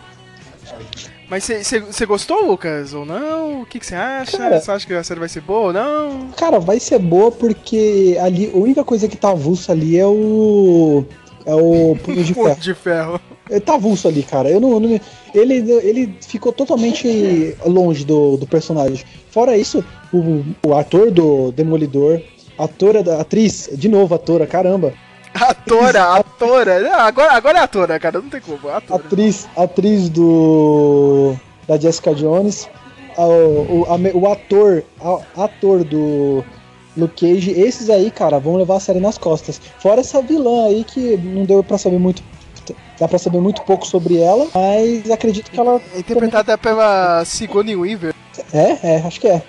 Mas você gostou, Lucas, ou não? O que você acha? Você acha que a série vai ser boa ou não? Cara, vai ser boa porque ali a única coisa que tá avulso ali é o. É o punho de ferro. de ferro. Ele tá avulso ali, cara. Eu não, eu não- ele, ele ficou totalmente longe do, do personagem. Fora isso, o, o ator do Demolidor, atora da atriz, de novo atora, caramba. Atora, atora. Não, agora, agora é atora, cara, não tem como. é Atora. Atriz, atriz do da Jessica Jones, a- o, a me- o ator, a- ator do Luke Cage, esses aí, cara, vão levar a série nas costas. Fora essa vilã aí que não deu pra saber muito, dá pra saber muito pouco sobre ela, mas acredito que ela É interpretada pela Sigourney Weaver. é, é, acho que é.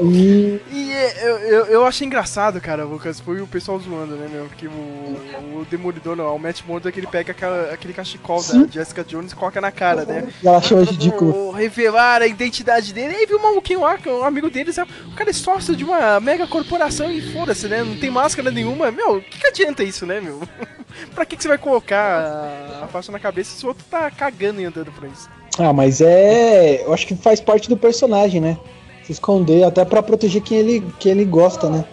E E é, eu, eu, eu achei engraçado, cara, Lucas, foi o pessoal zoando, né, meu? Que o, o Demolidor, não, o Matt Murdock, ele pega aquela- aquele cachecol Sim. da Jessica Jones e coloca na cara, né? ela chama ridículo. Revelar a identidade dele. Aí viu um maluquinho lá, que é um amigo deles. é- O cara é sócio de uma mega corporação e foda-se, né? Não tem máscara nenhuma. Meu, o que, que adianta isso, né, meu? pra que, que você vai colocar a, a faixa na cabeça se o outro tá cagando e andando por isso? Ah, mas é. Eu acho que faz parte do personagem, né? Esconder, até pra proteger quem ele, quem ele gosta, né?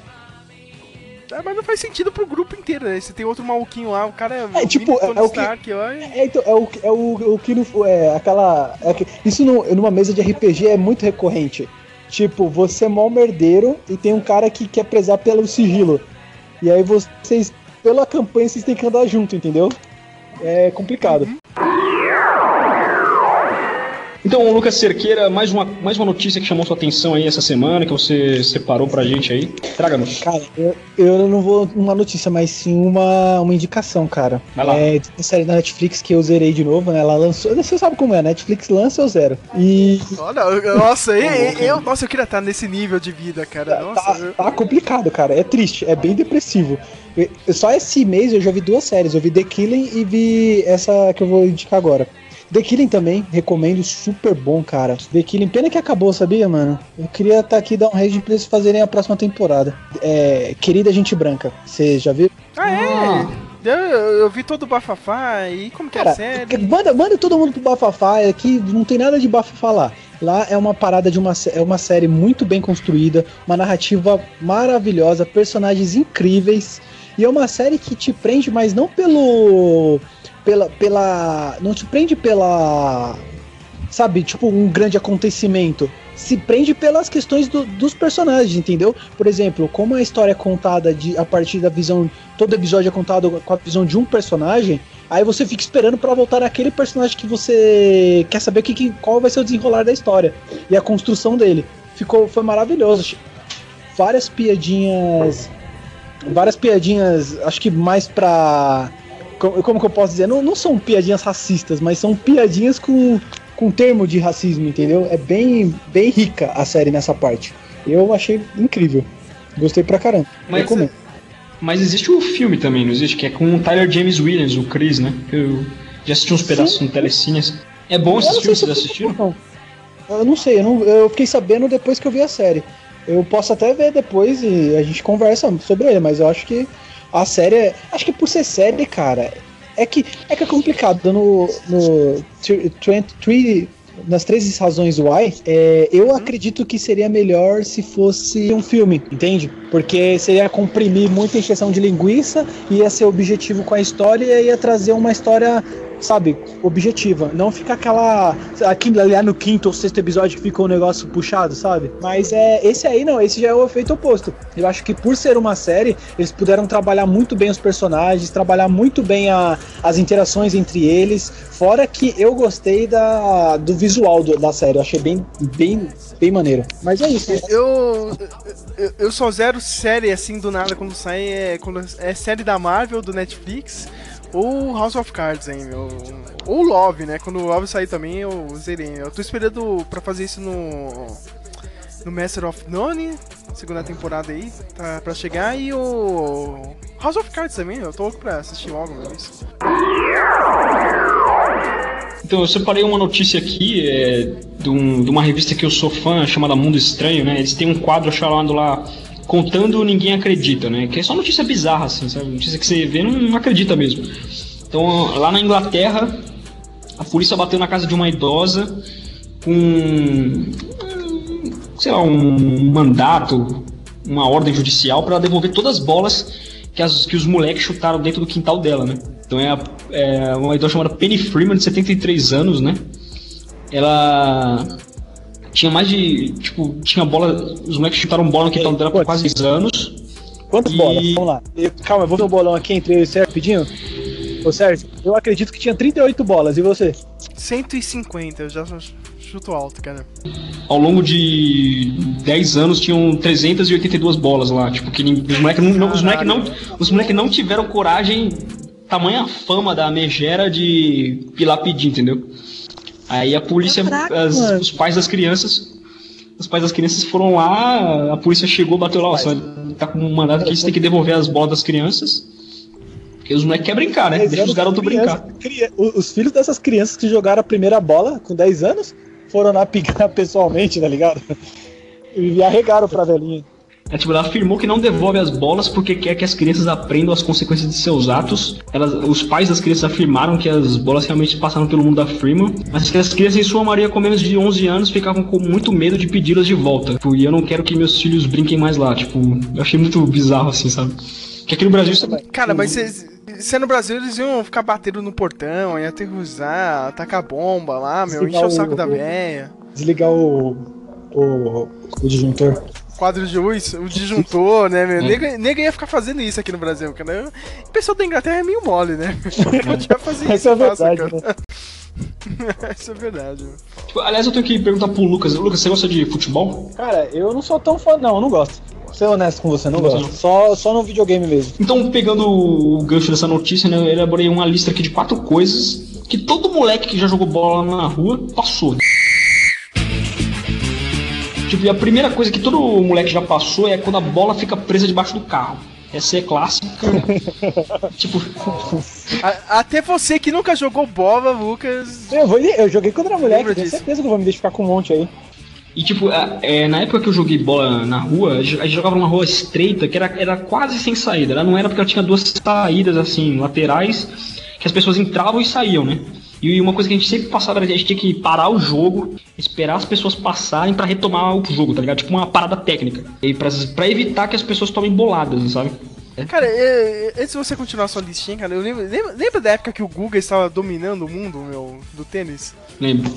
É, mas não faz sentido pro grupo inteiro, né? Você tem outro maluquinho lá, o cara é, É, o tipo, Tony é o que- Stark lá. e- É, então, é o, é o, o que no, é aquela. é que- isso no- numa mesa de RPG é muito recorrente. Tipo, você é mó merdeiro e tem um cara que quer prezar pelo sigilo. E aí vocês, pela campanha, vocês têm que andar junto, entendeu? É complicado. Então, Lucas Cerqueira, mais uma, mais uma notícia que chamou sua atenção aí essa semana, que você separou pra gente aí. Traga-nos. Cara, eu, eu não vou uma notícia, mas sim uma, uma indicação, cara. Vai lá. É de uma série da Netflix que eu zerei de novo, né? Ela lançou. Você sabe como é, a Netflix lança eu zero. E Olha, eu- nossa, eu, eu, nossa, eu queria estar nesse nível de vida, cara. Nossa, tá, eu- tá complicado, cara. É triste, é bem depressivo. Só esse mês eu já vi duas séries. Eu vi The Killing e vi essa que eu vou indicar agora. The Killing também, recomendo, super bom, cara. The Killing, pena que acabou, sabia, mano? Eu queria estar aqui e dar um raid pra eles fazerem a próxima temporada. É, Querida Gente Branca, você já viu? Ah, é? Eu, eu vi todo o bafafá e como que é a Cara, série? manda, manda todo mundo pro Bafafá, aqui não tem nada de bafafá lá. Lá é uma parada de uma, é uma série muito bem construída, uma narrativa maravilhosa, personagens incríveis. E é uma série que te prende, mas não pelo. Pela. pela não te prende pela. Sabe, tipo, um grande acontecimento. Se prende pelas questões do- dos personagens, entendeu? Por exemplo, como a história é contada de, a partir da visão. Todo episódio é contado com a visão de um personagem. Aí você fica esperando pra voltar naquele personagem que você quer saber que, que- qual vai ser o desenrolar da história e a construção dele. Ficou foi maravilhoso. Várias piadinhas, várias piadinhas, acho que mais pra como, como que eu posso dizer? Não, não são piadinhas racistas, mas são piadinhas com com termo de racismo, entendeu? É bem bem rica a série nessa parte. Eu achei incrível. Gostei pra caramba. Mas- Recomendo. Mas existe o filme também, não existe? Que é com o Tyler James Williams, o Chris, né? Eu já assisti uns pedaços no Telecines. É bom esses filmes, vocês assistiram? não. Eu não sei, eu, não- eu fiquei sabendo depois que eu vi a série. Eu posso até ver depois e a gente conversa sobre ele, mas eu acho que a série. é- Acho que por ser série, cara, é que é, que é complicado. No, no 23 nas 13 razões why, é, eu acredito que seria melhor se fosse um filme, entende? Porque seria comprimir muita encheção de linguiça, ia ser objetivo com a história e ia trazer uma história, sabe, objetiva. Não ficar aquela. Aquilo ali no quinto ou sexto episódio que ficou um negócio puxado, sabe? Mas é esse aí não, esse já é o efeito oposto. Eu acho que por ser uma série, eles puderam trabalhar muito bem os personagens, trabalhar muito bem a, as interações entre eles. Fora que eu gostei da, do visual do- da série, eu achei bem, bem, bem maneiro. Mas é isso. Eu, eu, eu só zero série assim do nada quando sai, é, quando é série da Marvel, do Netflix, ou House of Cards, hein, meu. Ou Love, né? Quando o Love sair também, eu zerei. Eu tô esperando pra fazer isso no. No Master of None, segunda temporada aí, tá pra chegar, e o. House of Cards também, eu tô louco pra assistir logo, meu. Isso. Então, eu separei uma notícia aqui é, de, um- de uma revista que eu sou fã, chamada Mundo Estranho, né? Eles têm um quadro chamado lá Contando Ninguém Acredita, né? Que é só notícia bizarra, assim, sabe? Notícia que você vê não, não acredita mesmo. Então, lá na Inglaterra, a polícia bateu na casa de uma idosa com, sei lá, um mandato, uma ordem judicial para devolver todas as bolas que, as, que os moleques chutaram dentro do quintal dela, né? Então é, a- é uma idosa chamada Penny Freeman, de 73 anos, né? Ela tinha mais de. Tipo, tinha bola. Os moleques chutaram bola no quintal dela por quase 10 anos. Quantas E- bolas? Vamos lá. Eu- calma, eu vou ver um bolão aqui entre eu e o Sérgio rapidinho. Ô Sérgio, eu acredito que tinha 38 bolas, e você? 150, eu já chuto alto, cara. Ao longo de 10 anos tinham 382 bolas lá. Tipo, que os moleques não, não- os moleque não, os moleque não tiveram coragem, tamanha fama da megera de ir lá pedir, entendeu? Aí a polícia, Caraca, as- os pais das crianças. Os pais das crianças foram lá, a polícia chegou, bateu lá, ó, você tá com um mandado que você tem que devolver as bolas das crianças. Porque os moleques querem brincar, né? 10 Deixa os garotos criança- brincar. cria- o- Os filhos dessas crianças que jogaram a primeira bola com 10 anos foram lá picar pessoalmente, tá ligado? E arregaram pra velhinha. É, tipo, ela afirmou que não devolve as bolas porque quer que as crianças aprendam as consequências de seus atos. Elas, os pais das crianças afirmaram que as bolas realmente passaram pelo mundo da Freeman, mas que as crianças, em sua maioria, com menos de 11 anos, ficavam com muito medo de pedi-las de volta. Tipo, e eu não quero que meus filhos brinquem mais lá. Tipo, eu achei muito bizarro assim, sabe? Que aqui no Brasil sabe? Cara, mas se, se no Brasil eles iam ficar batendo no portão, ia aterrorizar, tacar bomba lá, meu, Desligar encher o saco o- da véia. Desligar o, o, o disjuntor. Quadro de luz, o disjuntor, né, meu? Nega, nega ia ficar fazendo isso aqui no Brasil, cara. O pessoal da Inglaterra é meio mole, né? Podia fazer isso. Isso é fácil, verdade, cara. né? Isso é verdade. Tipo, aliás, eu tenho que perguntar pro Lucas. Lucas, você gosta de futebol? Cara, eu não sou tão fã, não, eu não gosto. Vou ser honesto com você, não Não gosto. Só, só no videogame mesmo. Então, pegando o gancho dessa notícia, né, eu elaborei uma lista aqui de quatro coisas que todo moleque que já jogou bola na rua passou. Tipo, e a primeira coisa que todo moleque já passou é quando a bola fica presa debaixo do carro. Essa é clássica. tipo, A- até você que nunca jogou bola, Lucas. Eu, vou, eu joguei quando era moleque, tenho certeza que eu vou me deixar ficar com um monte aí. E tipo, a- é, na época que eu joguei bola na rua, a gente jogava numa rua estreita que era, era quase sem saída. Ela não era porque ela tinha duas saídas assim, laterais, que as pessoas entravam e saíam, né? E uma coisa que a gente sempre passava era que a gente tinha que parar o jogo, esperar as pessoas passarem pra retomar o jogo, tá ligado? Tipo uma parada técnica. E pra, pra evitar que as pessoas tomem boladas, sabe? Cara, é, é, antes de você continuar sua listinha, cara, eu lembro, lembra, lembra da época que o Guga estava dominando o mundo, meu, do tênis? Lembro.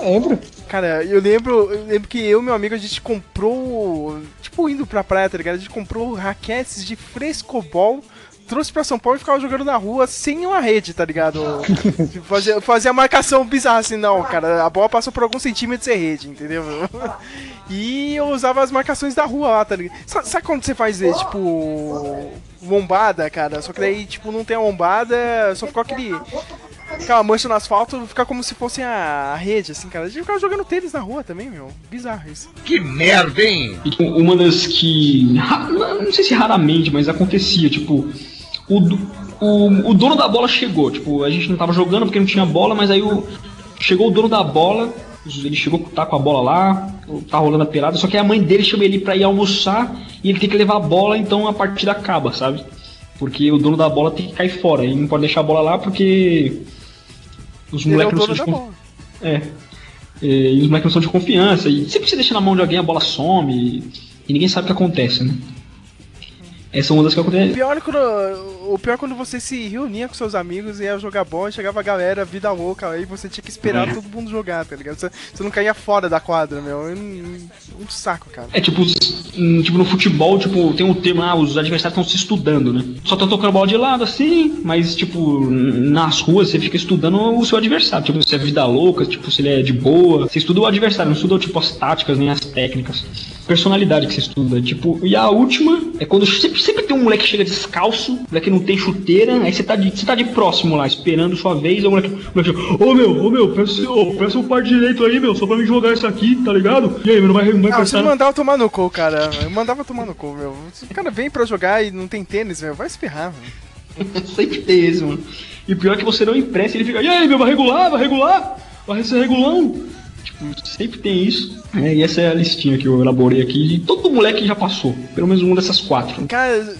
Lembro. Cara, eu lembro, eu lembro que eu e meu amigo a gente comprou, tipo, indo pra praia, tá ligado? A gente comprou raquetes de frescobol, trouxe pra São Paulo e ficava jogando na rua sem uma rede, tá ligado? Fazia, fazia marcação bizarra assim, não, cara, a bola passou por alguns centímetros sem rede, entendeu? E eu usava as marcações da rua lá, tá ligado? Sabe, sabe quando você faz, eh, tipo, lombada, cara? Só que daí, tipo, não tem a lombada, só ficou aquele aquela mancha no asfalto, fica como se fosse a, a rede, assim, cara. A gente ficava jogando tênis na rua também, meu. Bizarro isso. Que merda, hein? Tipo, uma das que. Não sei se raramente, mas acontecia, tipo. O, o, o dono da bola chegou, tipo, a gente não tava jogando porque não tinha bola, mas aí o, chegou o dono da bola, ele chegou tá com a bola lá, tá rolando a pelada, só que a mãe dele chama ele pra ir almoçar e ele tem que levar a bola, então a partida acaba, sabe? Porque o dono da bola tem que cair fora, ele não pode deixar a bola lá porque os é moleques não dono são de é. É, E os moleques não são de confiança. E sempre que você deixa na mão de alguém, a bola some. E, e ninguém sabe o que acontece, né? Essa é uma das que O acontece. pior, é quando, o pior é quando você se reunia com seus amigos e ia jogar bola, e chegava a galera, vida louca, aí você tinha que esperar É. todo mundo jogar, tá ligado? Você, você não caía fora da quadra, meu. Um, saco, cara. É tipo, hum, tipo, no futebol, tipo, tem um termo, ah, os adversários estão se estudando, né? Só estão tocando bola de lado, assim, mas, tipo, nas ruas você fica estudando o seu adversário. Tipo, se é vida louca, tipo, se ele é de boa. Você estuda o adversário, não estuda, tipo, as táticas nem as técnicas. Personalidade que você estuda. Tipo, e a última é quando sempre, sempre tem um moleque que chega descalço, moleque não tem chuteira, aí você tá de, você tá de próximo lá, esperando sua vez, o moleque, o moleque ô meu, ô meu, peça, ô, peça um par direito aí, meu, só pra me jogar isso aqui, tá ligado? E aí, meu, não vai, não vai Ah, você mandava tomar no cu, cara. Eu mandava tomar no cu, meu. Se o cara vem pra jogar e não tem tênis, meu, vai se ferrar, meu. Sempre tem esse, mano. E pior é que você não empresta, ele fica, e aí, meu, vai regular, vai regular? Vai ser regulão? Tipo, sempre tem isso. É, e essa é a listinha que eu elaborei aqui. E todo moleque já passou. Pelo menos uma dessas quatro. Cara,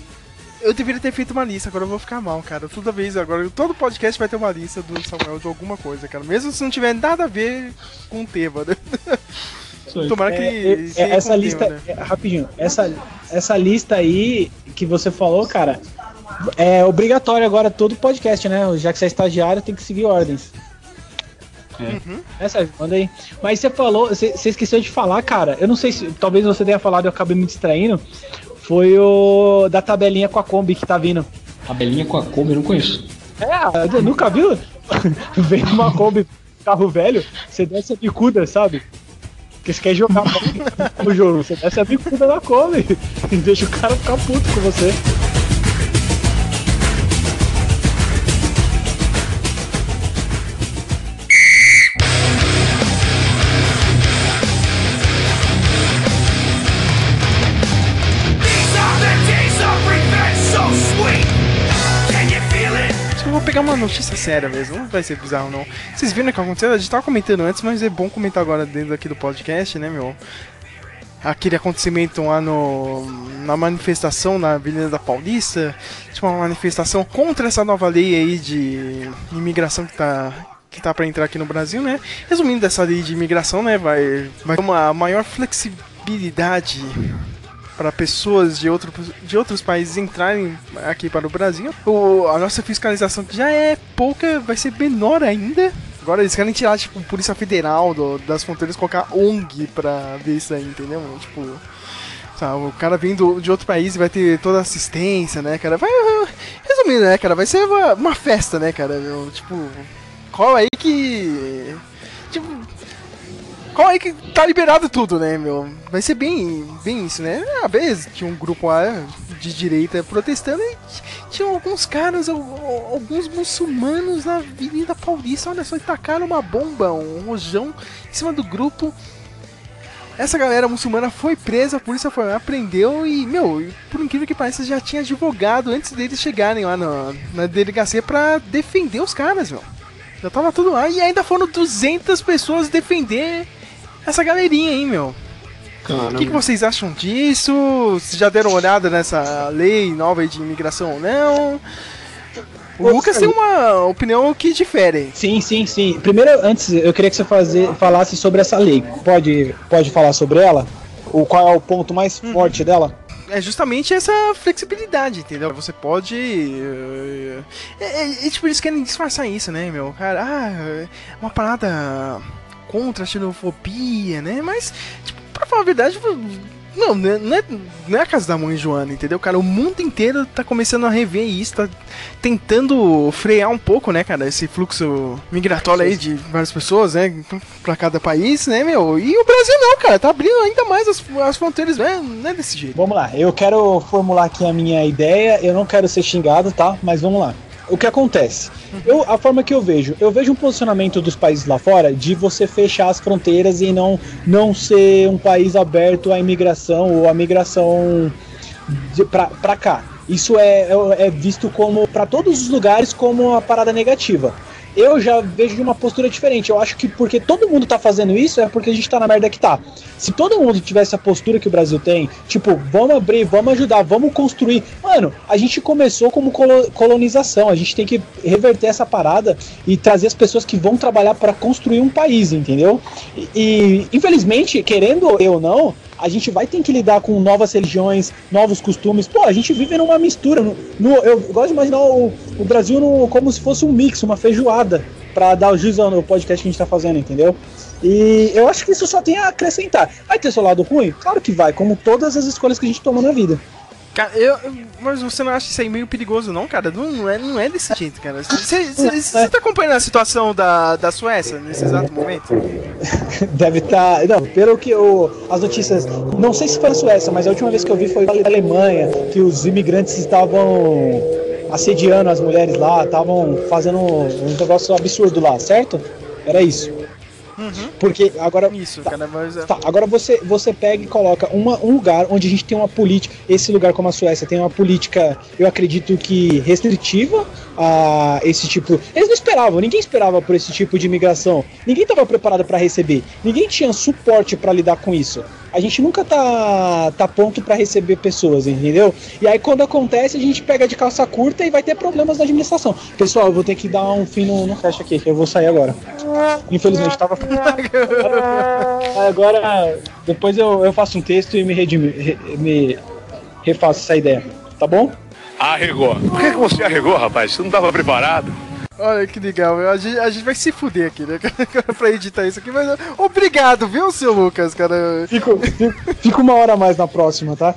eu deveria ter feito uma lista, agora eu vou ficar mal, cara. Toda vez agora, todo podcast vai ter uma lista do Samuel de alguma coisa, cara. Mesmo se não tiver nada a ver com o tema, né? Tomara que. É, é, seja essa com o lista, tema, né? é, rapidinho, essa, essa lista aí que você falou, cara, é obrigatório agora todo podcast, né? Já que você é estagiário, tem que seguir ordens. É. É, Sérgio, manda aí. Mas você falou, você, você esqueceu de falar, cara. Eu não sei se talvez você tenha falado e eu acabei me distraindo. Foi o da tabelinha com a Kombi que tá vindo. Tabelinha com a Kombi, eu não conheço. É, nunca viu? Vem uma Kombi, carro velho, você desce a bicuda, sabe? Porque você quer jogar no jogo, você desce a bicuda na Kombi e deixa o cara ficar puto com você. Notícia séria mesmo, não vai ser bizarro não. Vocês viram o que aconteceu? A gente tava comentando antes, mas é bom comentar agora dentro aqui do podcast, né, meu? Aquele acontecimento lá no, na manifestação na Avenida da Paulista, tipo uma manifestação contra essa nova lei aí de imigração que tá que tá para entrar aqui no Brasil, né? Resumindo dessa lei de imigração, né, vai vai ter uma maior flexibilidade para pessoas de, outro, de outros países entrarem aqui para o Brasil. O, a nossa fiscalização, que já é pouca, vai ser menor ainda. Agora eles querem tirar, tipo, Polícia Federal do- das fronteiras colocar ONG pra ver isso aí, entendeu? Tipo. Sabe, o cara vindo de outro país vai ter toda a assistência, né, cara? Vai. Resumindo, né, cara? Vai ser uma, uma festa, né, cara? Tipo. Qual aí que. Qual aí que tá liberado tudo, né, meu? Vai ser bem, bem isso, né? Às vezes tinha um grupo lá de direita protestando e t- tinha alguns caras, al- al- alguns muçulmanos na Avenida Paulista, olha só, e tacaram uma bomba, um rojão em cima do grupo. Essa galera muçulmana foi presa, a polícia foi lá, prendeu e, meu, por incrível que pareça, já tinha advogado antes deles chegarem lá na, na delegacia pra defender os caras, meu. Já tava tudo lá e ainda foram 200 pessoas defender essa galerinha aí, meu. O que, que vocês acham disso? Vocês já deram uma olhada nessa lei nova de imigração ou não? O Lucas tem uma opinião que difere. Sim, sim, sim. Primeiro, antes, eu queria que você fazer, falasse sobre essa lei. Pode, pode falar sobre ela? O qual é o ponto mais forte dela? É justamente essa flexibilidade, entendeu? Você pode. eh, É, é, é, tipo, eles querem disfarçar isso, né, meu? Cara, ah, é uma parada contra a xenofobia, né? Mas, tipo, pra falar a verdade, não, não é, não é, não é a casa da mãe Joana, entendeu, cara? O mundo inteiro tá começando a rever isso, tá tentando frear um pouco, né, cara, esse fluxo migratório aí de várias pessoas, né, pra cada país, né, meu? E o Brasil não, cara, tá abrindo ainda mais as, as fronteiras, né? Não é desse jeito. Vamos lá, eu quero formular aqui a minha ideia, eu não quero ser xingado, tá? Mas vamos lá. O que acontece? Eu, a forma que eu vejo, eu vejo um posicionamento dos países lá fora de você fechar as fronteiras e não, não ser um país aberto à imigração ou à migração pra cá. Isso é, é, é visto como, para todos os lugares, como uma parada negativa. Eu já vejo de uma postura diferente. Eu acho que porque todo mundo tá fazendo isso é porque a gente tá na merda que tá. Se todo mundo tivesse a postura que o Brasil tem, tipo, vamos abrir, vamos ajudar, vamos construir. Mano, a gente começou como colo- colonização. A gente tem que reverter essa parada e trazer as pessoas que vão trabalhar para construir um país, entendeu? E, e, infelizmente, querendo eu não, a gente vai ter que lidar com novas religiões, novos costumes. Pô, a gente vive numa mistura. No, no- eu gosto de imaginar o, o Brasil no- como se fosse um mix, uma feijoada, pra dar o juízo no podcast que a gente tá fazendo, entendeu? E eu acho que isso só tem a acrescentar. Vai ter seu lado ruim? Claro que vai, como todas as escolhas que a gente toma na vida. Cara, eu, eu- mas você não acha isso aí meio perigoso, não, cara? Não, não é, não é desse jeito, cara. Você você tá acompanhando a situação da, da Suécia nesse exato momento? Deve estar. não, pelo que eu, as notícias. Não sei se foi na Suécia, mas a última vez que eu vi foi na Alemanha, que os imigrantes estavam assediando as mulheres lá, estavam fazendo um negócio absurdo lá, certo? Era isso. Porque agora. Isso, tá, cara, mas. é- Tá, agora você, você pega e coloca uma, um lugar onde a gente tem uma política, esse lugar como a Suécia tem uma política, eu acredito que restritiva a esse tipo. Eles não esperavam, ninguém esperava por esse tipo de imigração. Ninguém estava preparado para receber. Ninguém tinha suporte para lidar com isso. A gente nunca tá, tá pronto para receber pessoas, entendeu? E aí quando acontece, a gente pega de calça curta e vai ter problemas na administração. Pessoal, eu vou ter que dar um fim no, no caixa aqui, que eu vou sair agora. Infelizmente, tava Agora, depois eu, eu faço um texto e me, redimi, re- me refaço essa ideia. Tá bom? Arregou. Por que, que você arregou, rapaz? Você não estava preparado? Olha que legal, a gente, a gente vai se fuder aqui, né, pra editar isso aqui, mas obrigado, viu, seu Lucas, cara? Fico, fico, fico uma hora a mais na próxima, tá?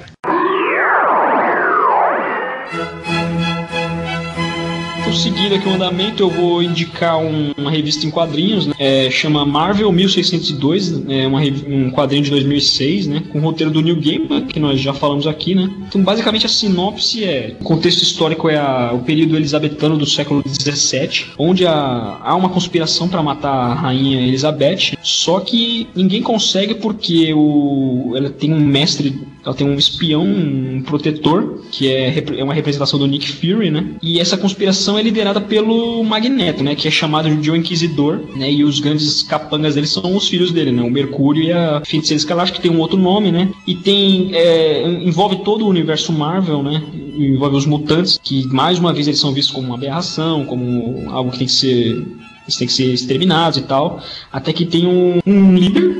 Então, seguindo aqui o andamento, eu vou indicar um- uma revista em quadrinhos, né? É, chama Marvel 1602, é uma um quadrinho de 2006, né? Com o roteiro do Neil Gaiman, que nós já falamos aqui, né? Então, basicamente, a sinopse é... O contexto histórico é a- o período elisabetano do século XVII, onde a- há uma conspiração para matar a rainha Elizabeth, só que ninguém consegue porque o, ela tem um mestre ela tem um espião, um protetor, que é, é uma representação do Nick Fury, né? E essa conspiração é liderada pelo Magneto, né? Que é chamado de o Inquisidor, né? E os grandes capangas dele são os filhos dele, né? O Mercúrio e a Feiticeira Escarlate, que tem um outro nome, né? E tem... é, envolve todo o universo Marvel, né? Envolve os mutantes, que mais uma vez eles são vistos como uma aberração, como algo que tem que ser... Eles têm que ser exterminados e tal. Até que tem um, um líder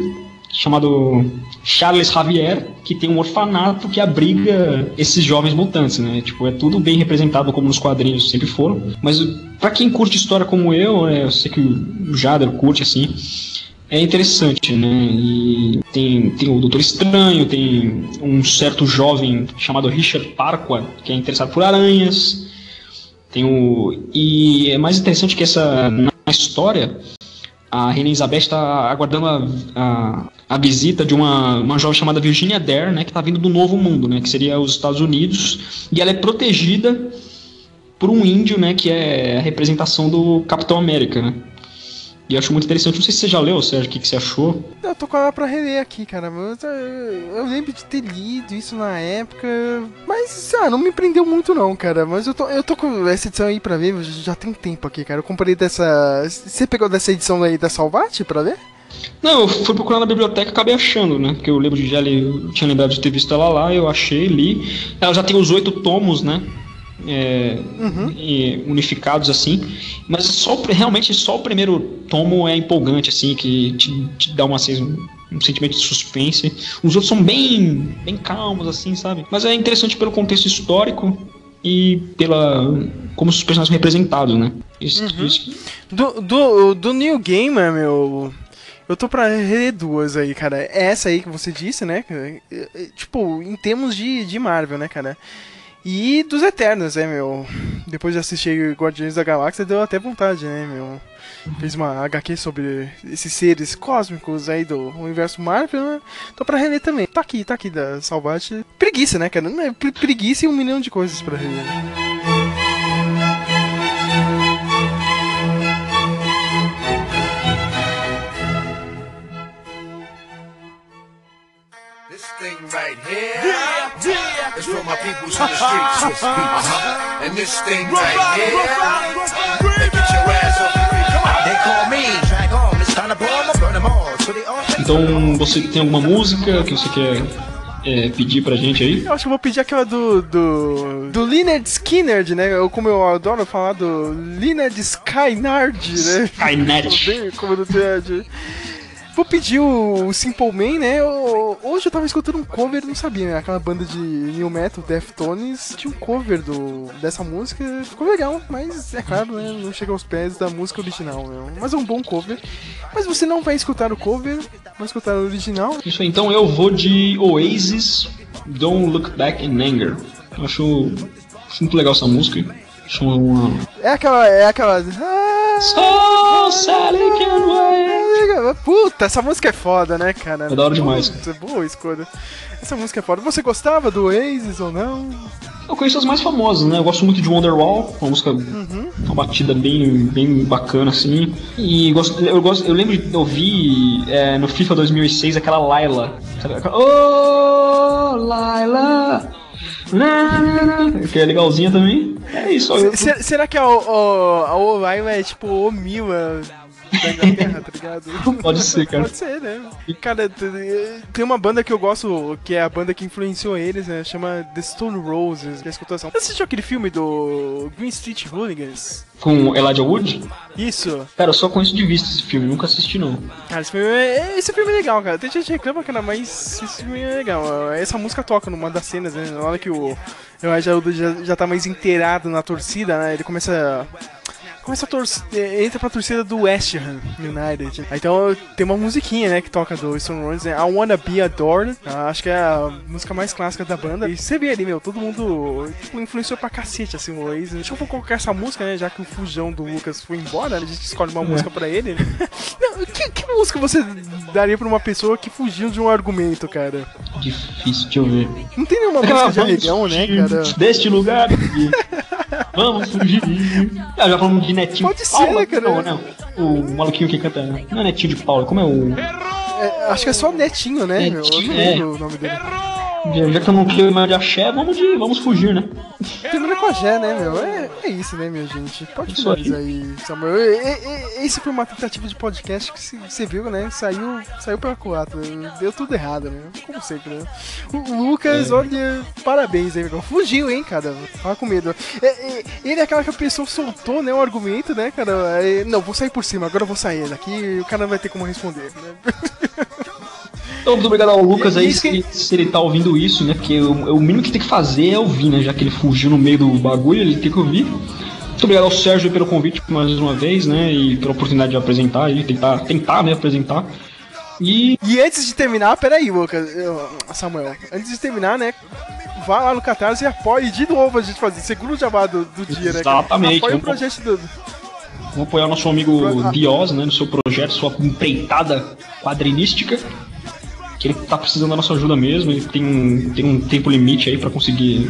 chamado Charles Xavier, que tem um orfanato que abriga esses jovens mutantes, né? Tipo, é tudo bem representado como nos quadrinhos sempre foram, mas pra quem curte história como eu, né, eu sei que o Jader curte assim, é interessante, né? E tem, tem o Doutor Estranho, tem um certo jovem chamado Richard Parqua, que é interessado por aranhas. Tem o. E é mais interessante que essa. Na história, a Rainha Elizabeth está aguardando a, a, a visita de uma, uma jovem chamada Virginia Dare, né? Que está vindo do Novo Mundo, né? Que seria os Estados Unidos. E ela é protegida por um índio, né? Que é a representação do Capitão América, né? E eu acho muito interessante. Não sei se você já leu, Sérgio, o que, que você achou? Eu tô com ela pra reler aqui, cara. Mas eu, eu lembro de ter lido isso na época. Mas, ah, não me prendeu muito, não, cara. Mas eu tô, eu tô com essa edição aí pra ver. Já tem tempo aqui, cara. Eu comprei dessa. Você pegou dessa edição aí da Salvate pra ver? Não, eu fui procurar na biblioteca e acabei achando, né? Porque eu lembro de já li- tinha lembrado de ter visto ela lá, eu achei, li. Ela já tem os oito tomos, né? É, e unificados assim, mas só realmente só o primeiro tomo é empolgante assim, que te, te dá uma assim, um, um sentimento de suspense. Os outros são bem bem calmos assim, sabe? Mas é interessante pelo contexto histórico e pela como os personagens são representados, né? Isso, isso- Do, do, do New Gamer, meu. Eu tô pra reler duas aí, cara. Essa aí que você disse, né? Tipo, em termos de, de Marvel, né, cara? E dos Eternos, né, meu? Depois de assistir Guardiões da Galáxia, deu até vontade, né, meu? Fez uma HQ sobre esses seres cósmicos aí do universo Marvel, né? Tô pra reler também. Tá aqui, tá aqui da Salvate. Preguiça, né, cara? É pre- Preguiça e um milhão de coisas pra reler. In the streets. Uh-huh. And this thing right here, they get your ass off. Come on. They call me drag on. It's time to burn all. Então, você tem alguma música que você quer é, pedir pra gente aí? Eu acho que eu vou pedir aquela do. do. do Leonard Skinner, né? Eu, como eu adoro falar do Leonard Skynard, né? Skynet. Odeio como do Ted. Vou pedir o Simple Man, né? Eu- hoje eu tava escutando um cover, não sabia, né? Aquela banda de new metal, Deftones, tinha um cover do, dessa música, ficou legal, mas é claro, né? Não chega aos pés da música original, meu. Mas é um bom cover. Mas você não vai escutar o cover, vai escutar o original. Isso aí, então eu vou de Oasis, Don't Look Back in Anger. Eu acho muito legal essa música. Acho uma... É aquela. É aquela. Ah, Sally wait. Puta, essa música é foda, né, cara? É da hora demais. Puta, boa escolha. Essa música é foda. Você gostava do Oasis ou não? Eu conheço as mais famosas, né? Eu gosto muito de Wonderwall, uma música, uma batida bem, bem bacana, assim. E gosto, eu, gosto, eu lembro de ouvir é, no FIFA 2006 aquela Laila. Sabe? Aquela, Oh, Laila! Que é legalzinha também. É isso. Eu, Se- será que a, o- a Olaila é tipo o Mila da Inglaterra, tá ligado? Pode ser, cara. Pode ser, né? Cara, tem uma banda que eu gosto, que é a banda que influenciou eles, né? Chama The Stone Roses, que é a escutação. Você assistiu aquele filme do Green Street Hooligans? Com Elijah Wood? Isso. Cara, eu só conheço de vista esse filme, nunca assisti não. Cara, esse filme é, esse filme é legal, cara. Tem gente que reclama, cara, mas esse filme é legal. Essa música toca numa das cenas, né? Na hora que o Elijah Wood já, já tá mais inteirado na torcida, né? Ele começa a... Começa a torcer, entra pra torcida do West Ham United. Então tem uma musiquinha, né, que toca do Stone Roses, né? I Wanna Be Adored. Ah, acho que é a música mais clássica da banda. E você vê ali, meu, todo mundo tipo, influenciou pra cacete, assim, o Oasis. Deixa eu colocar essa música, né, já que o fujão do Lucas foi embora, a gente escolhe uma música pra ele. Não, que, que música você daria pra uma pessoa que fugiu de um argumento, cara? Difícil, deixa eu ver. Não tem nenhuma música de arregão, né, cara? Deste lugar. Vamos fugir. Ah, já falamos de Netinho Pode de ser, Paula, cara. Não, não. O maluquinho que canta. Não é Netinho de Paula, como é o. É, acho que é só Netinho, né, meu? Eu não Netinho, lembro o nome dele. Já, já que eu não quero mais de axé, vamos, de, vamos fugir, né? Termina com a Gé, né, meu? É, é isso, né, minha gente? Pode Isso aí, Samuel. E- e- e- Esse foi uma tentativa de podcast que você viu, né? Saiu, saiu pela culatra. Deu tudo errado, né? Como sempre, né? O Lucas, olha, parabéns aí, meu. Fugiu, hein, cara? Tava com medo. É, é, ele é aquela que a pessoa soltou, né? O argumento, né, cara? Aí, não, vou sair por cima, agora eu vou sair daqui e o cara não vai ter como responder, né? Então, muito obrigado ao Lucas aí, Isso se que- se ele tá ouvindo isso, né? Porque o, o mínimo que tem que fazer é ouvir, né? Já que ele fugiu no meio do bagulho, ele tem que ouvir. Muito obrigado ao Sérgio pelo convite mais uma vez, né? E pela oportunidade de apresentar e tentar, tentar né, apresentar. E E antes de terminar, peraí, Lucas, Samuel, antes de terminar, né? Vá lá no Catarse e apoie de novo a gente fazer. Segundo jabá do, do dia, né? Exatamente, Apoie o projeto do. vamos apoiar o nosso amigo Dios, né? No seu projeto, sua empreitada quadrinística. Que ele tá precisando da nossa ajuda mesmo. Ele tem um, tem um tempo limite aí pra conseguir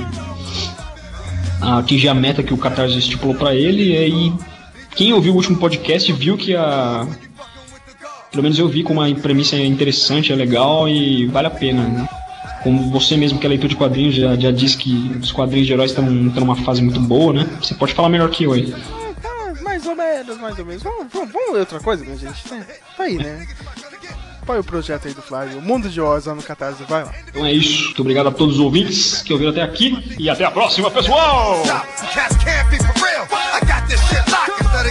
atingir a meta que o Catarse estipulou pra ele. E aí, quem ouviu o último podcast viu que a. Pelo menos eu vi com uma premissa interessante, é legal e vale a pena. Né? Como você mesmo que é leitor de quadrinhos já, já disse que os quadrinhos de heróis estão numa fase muito boa, né? Você pode falar melhor que eu aí. Ah, mais ou menos, mais ou menos. Vamos, vamos, vamos outra coisa, minha gente? Tá, tá aí, né? Apoie o projeto aí do Flávio. O Mundo de Oz lá no Catarse, vai lá. Então é isso. Muito obrigado a todos os ouvintes que ouviram até aqui e até a próxima, pessoal! Cats can't be for real. I got this shit locked. It's not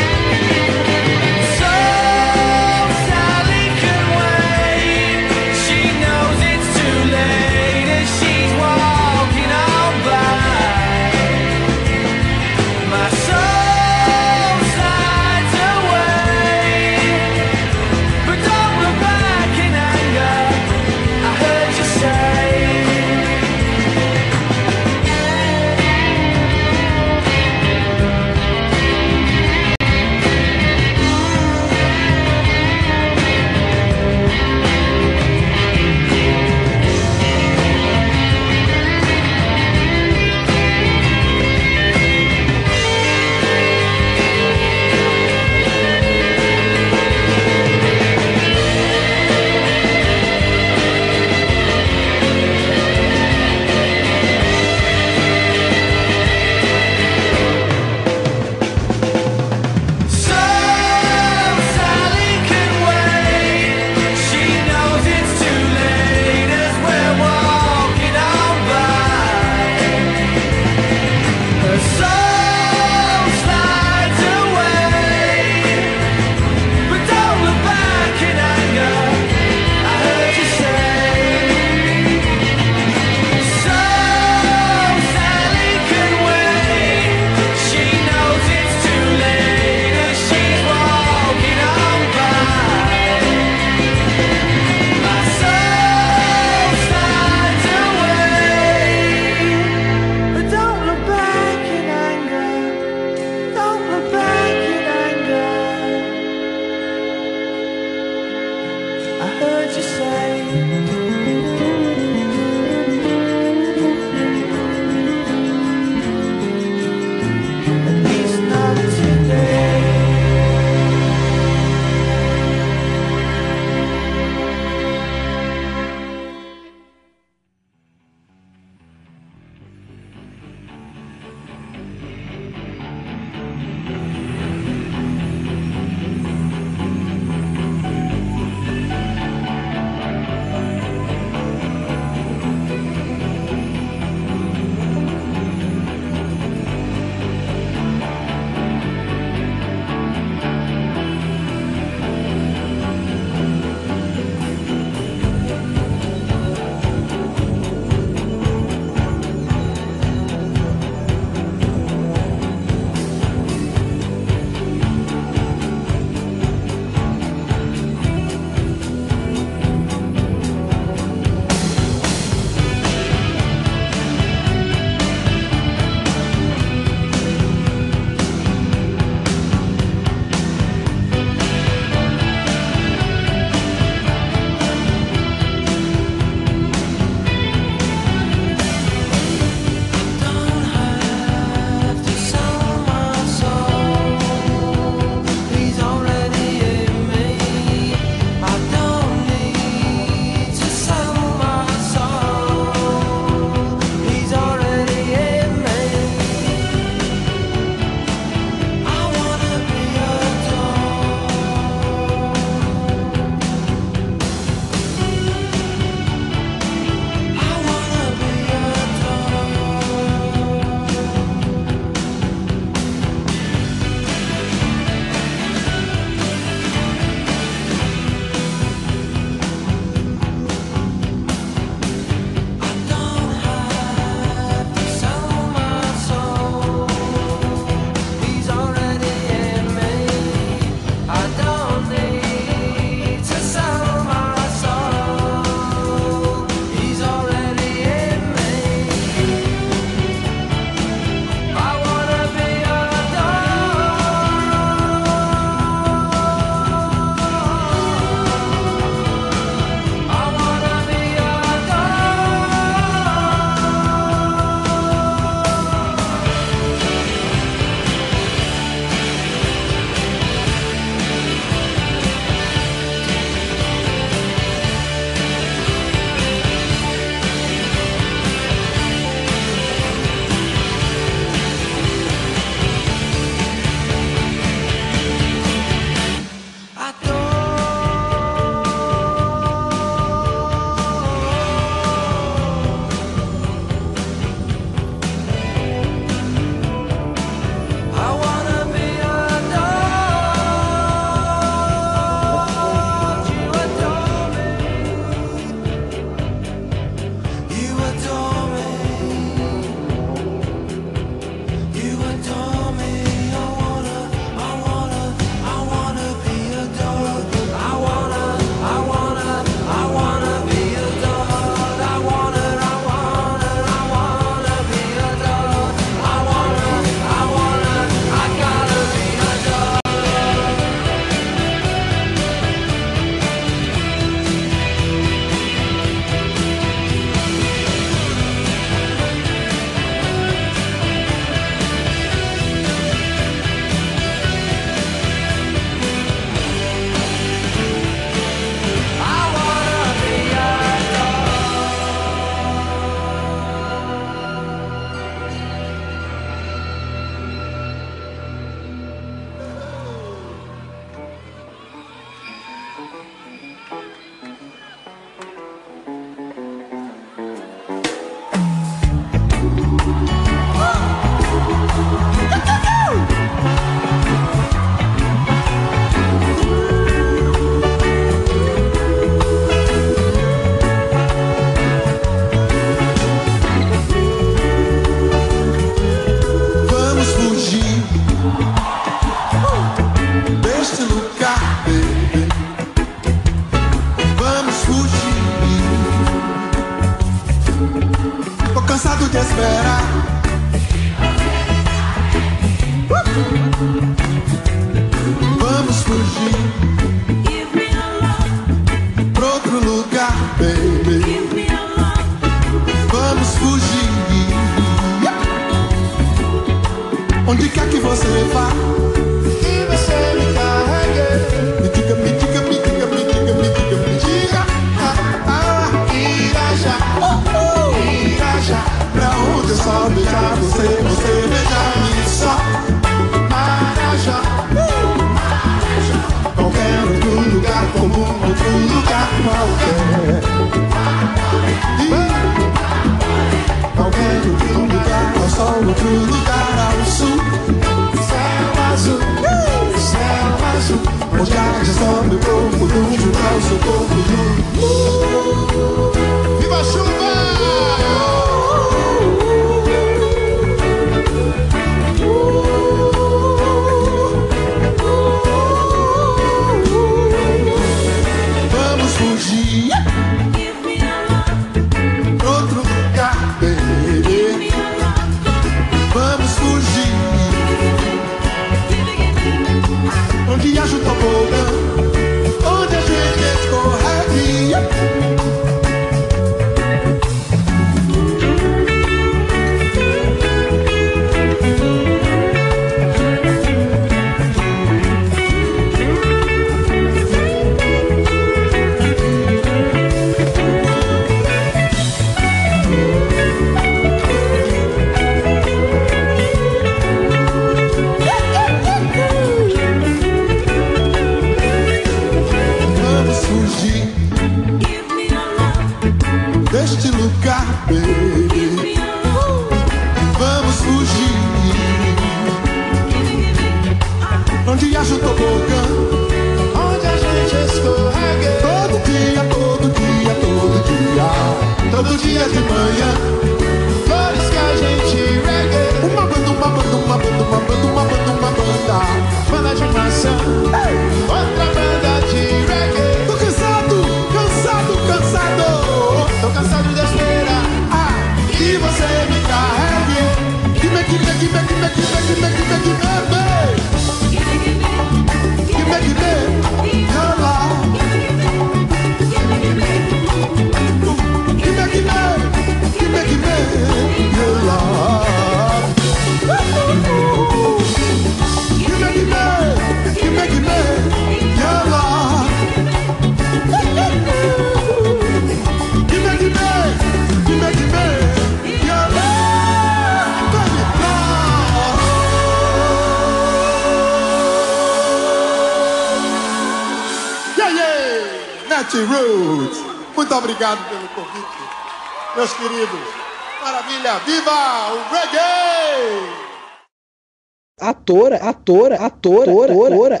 atora, atora, atora, atora.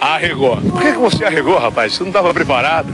Arregou. Por que, que você arregou, rapaz? Você não estava preparado?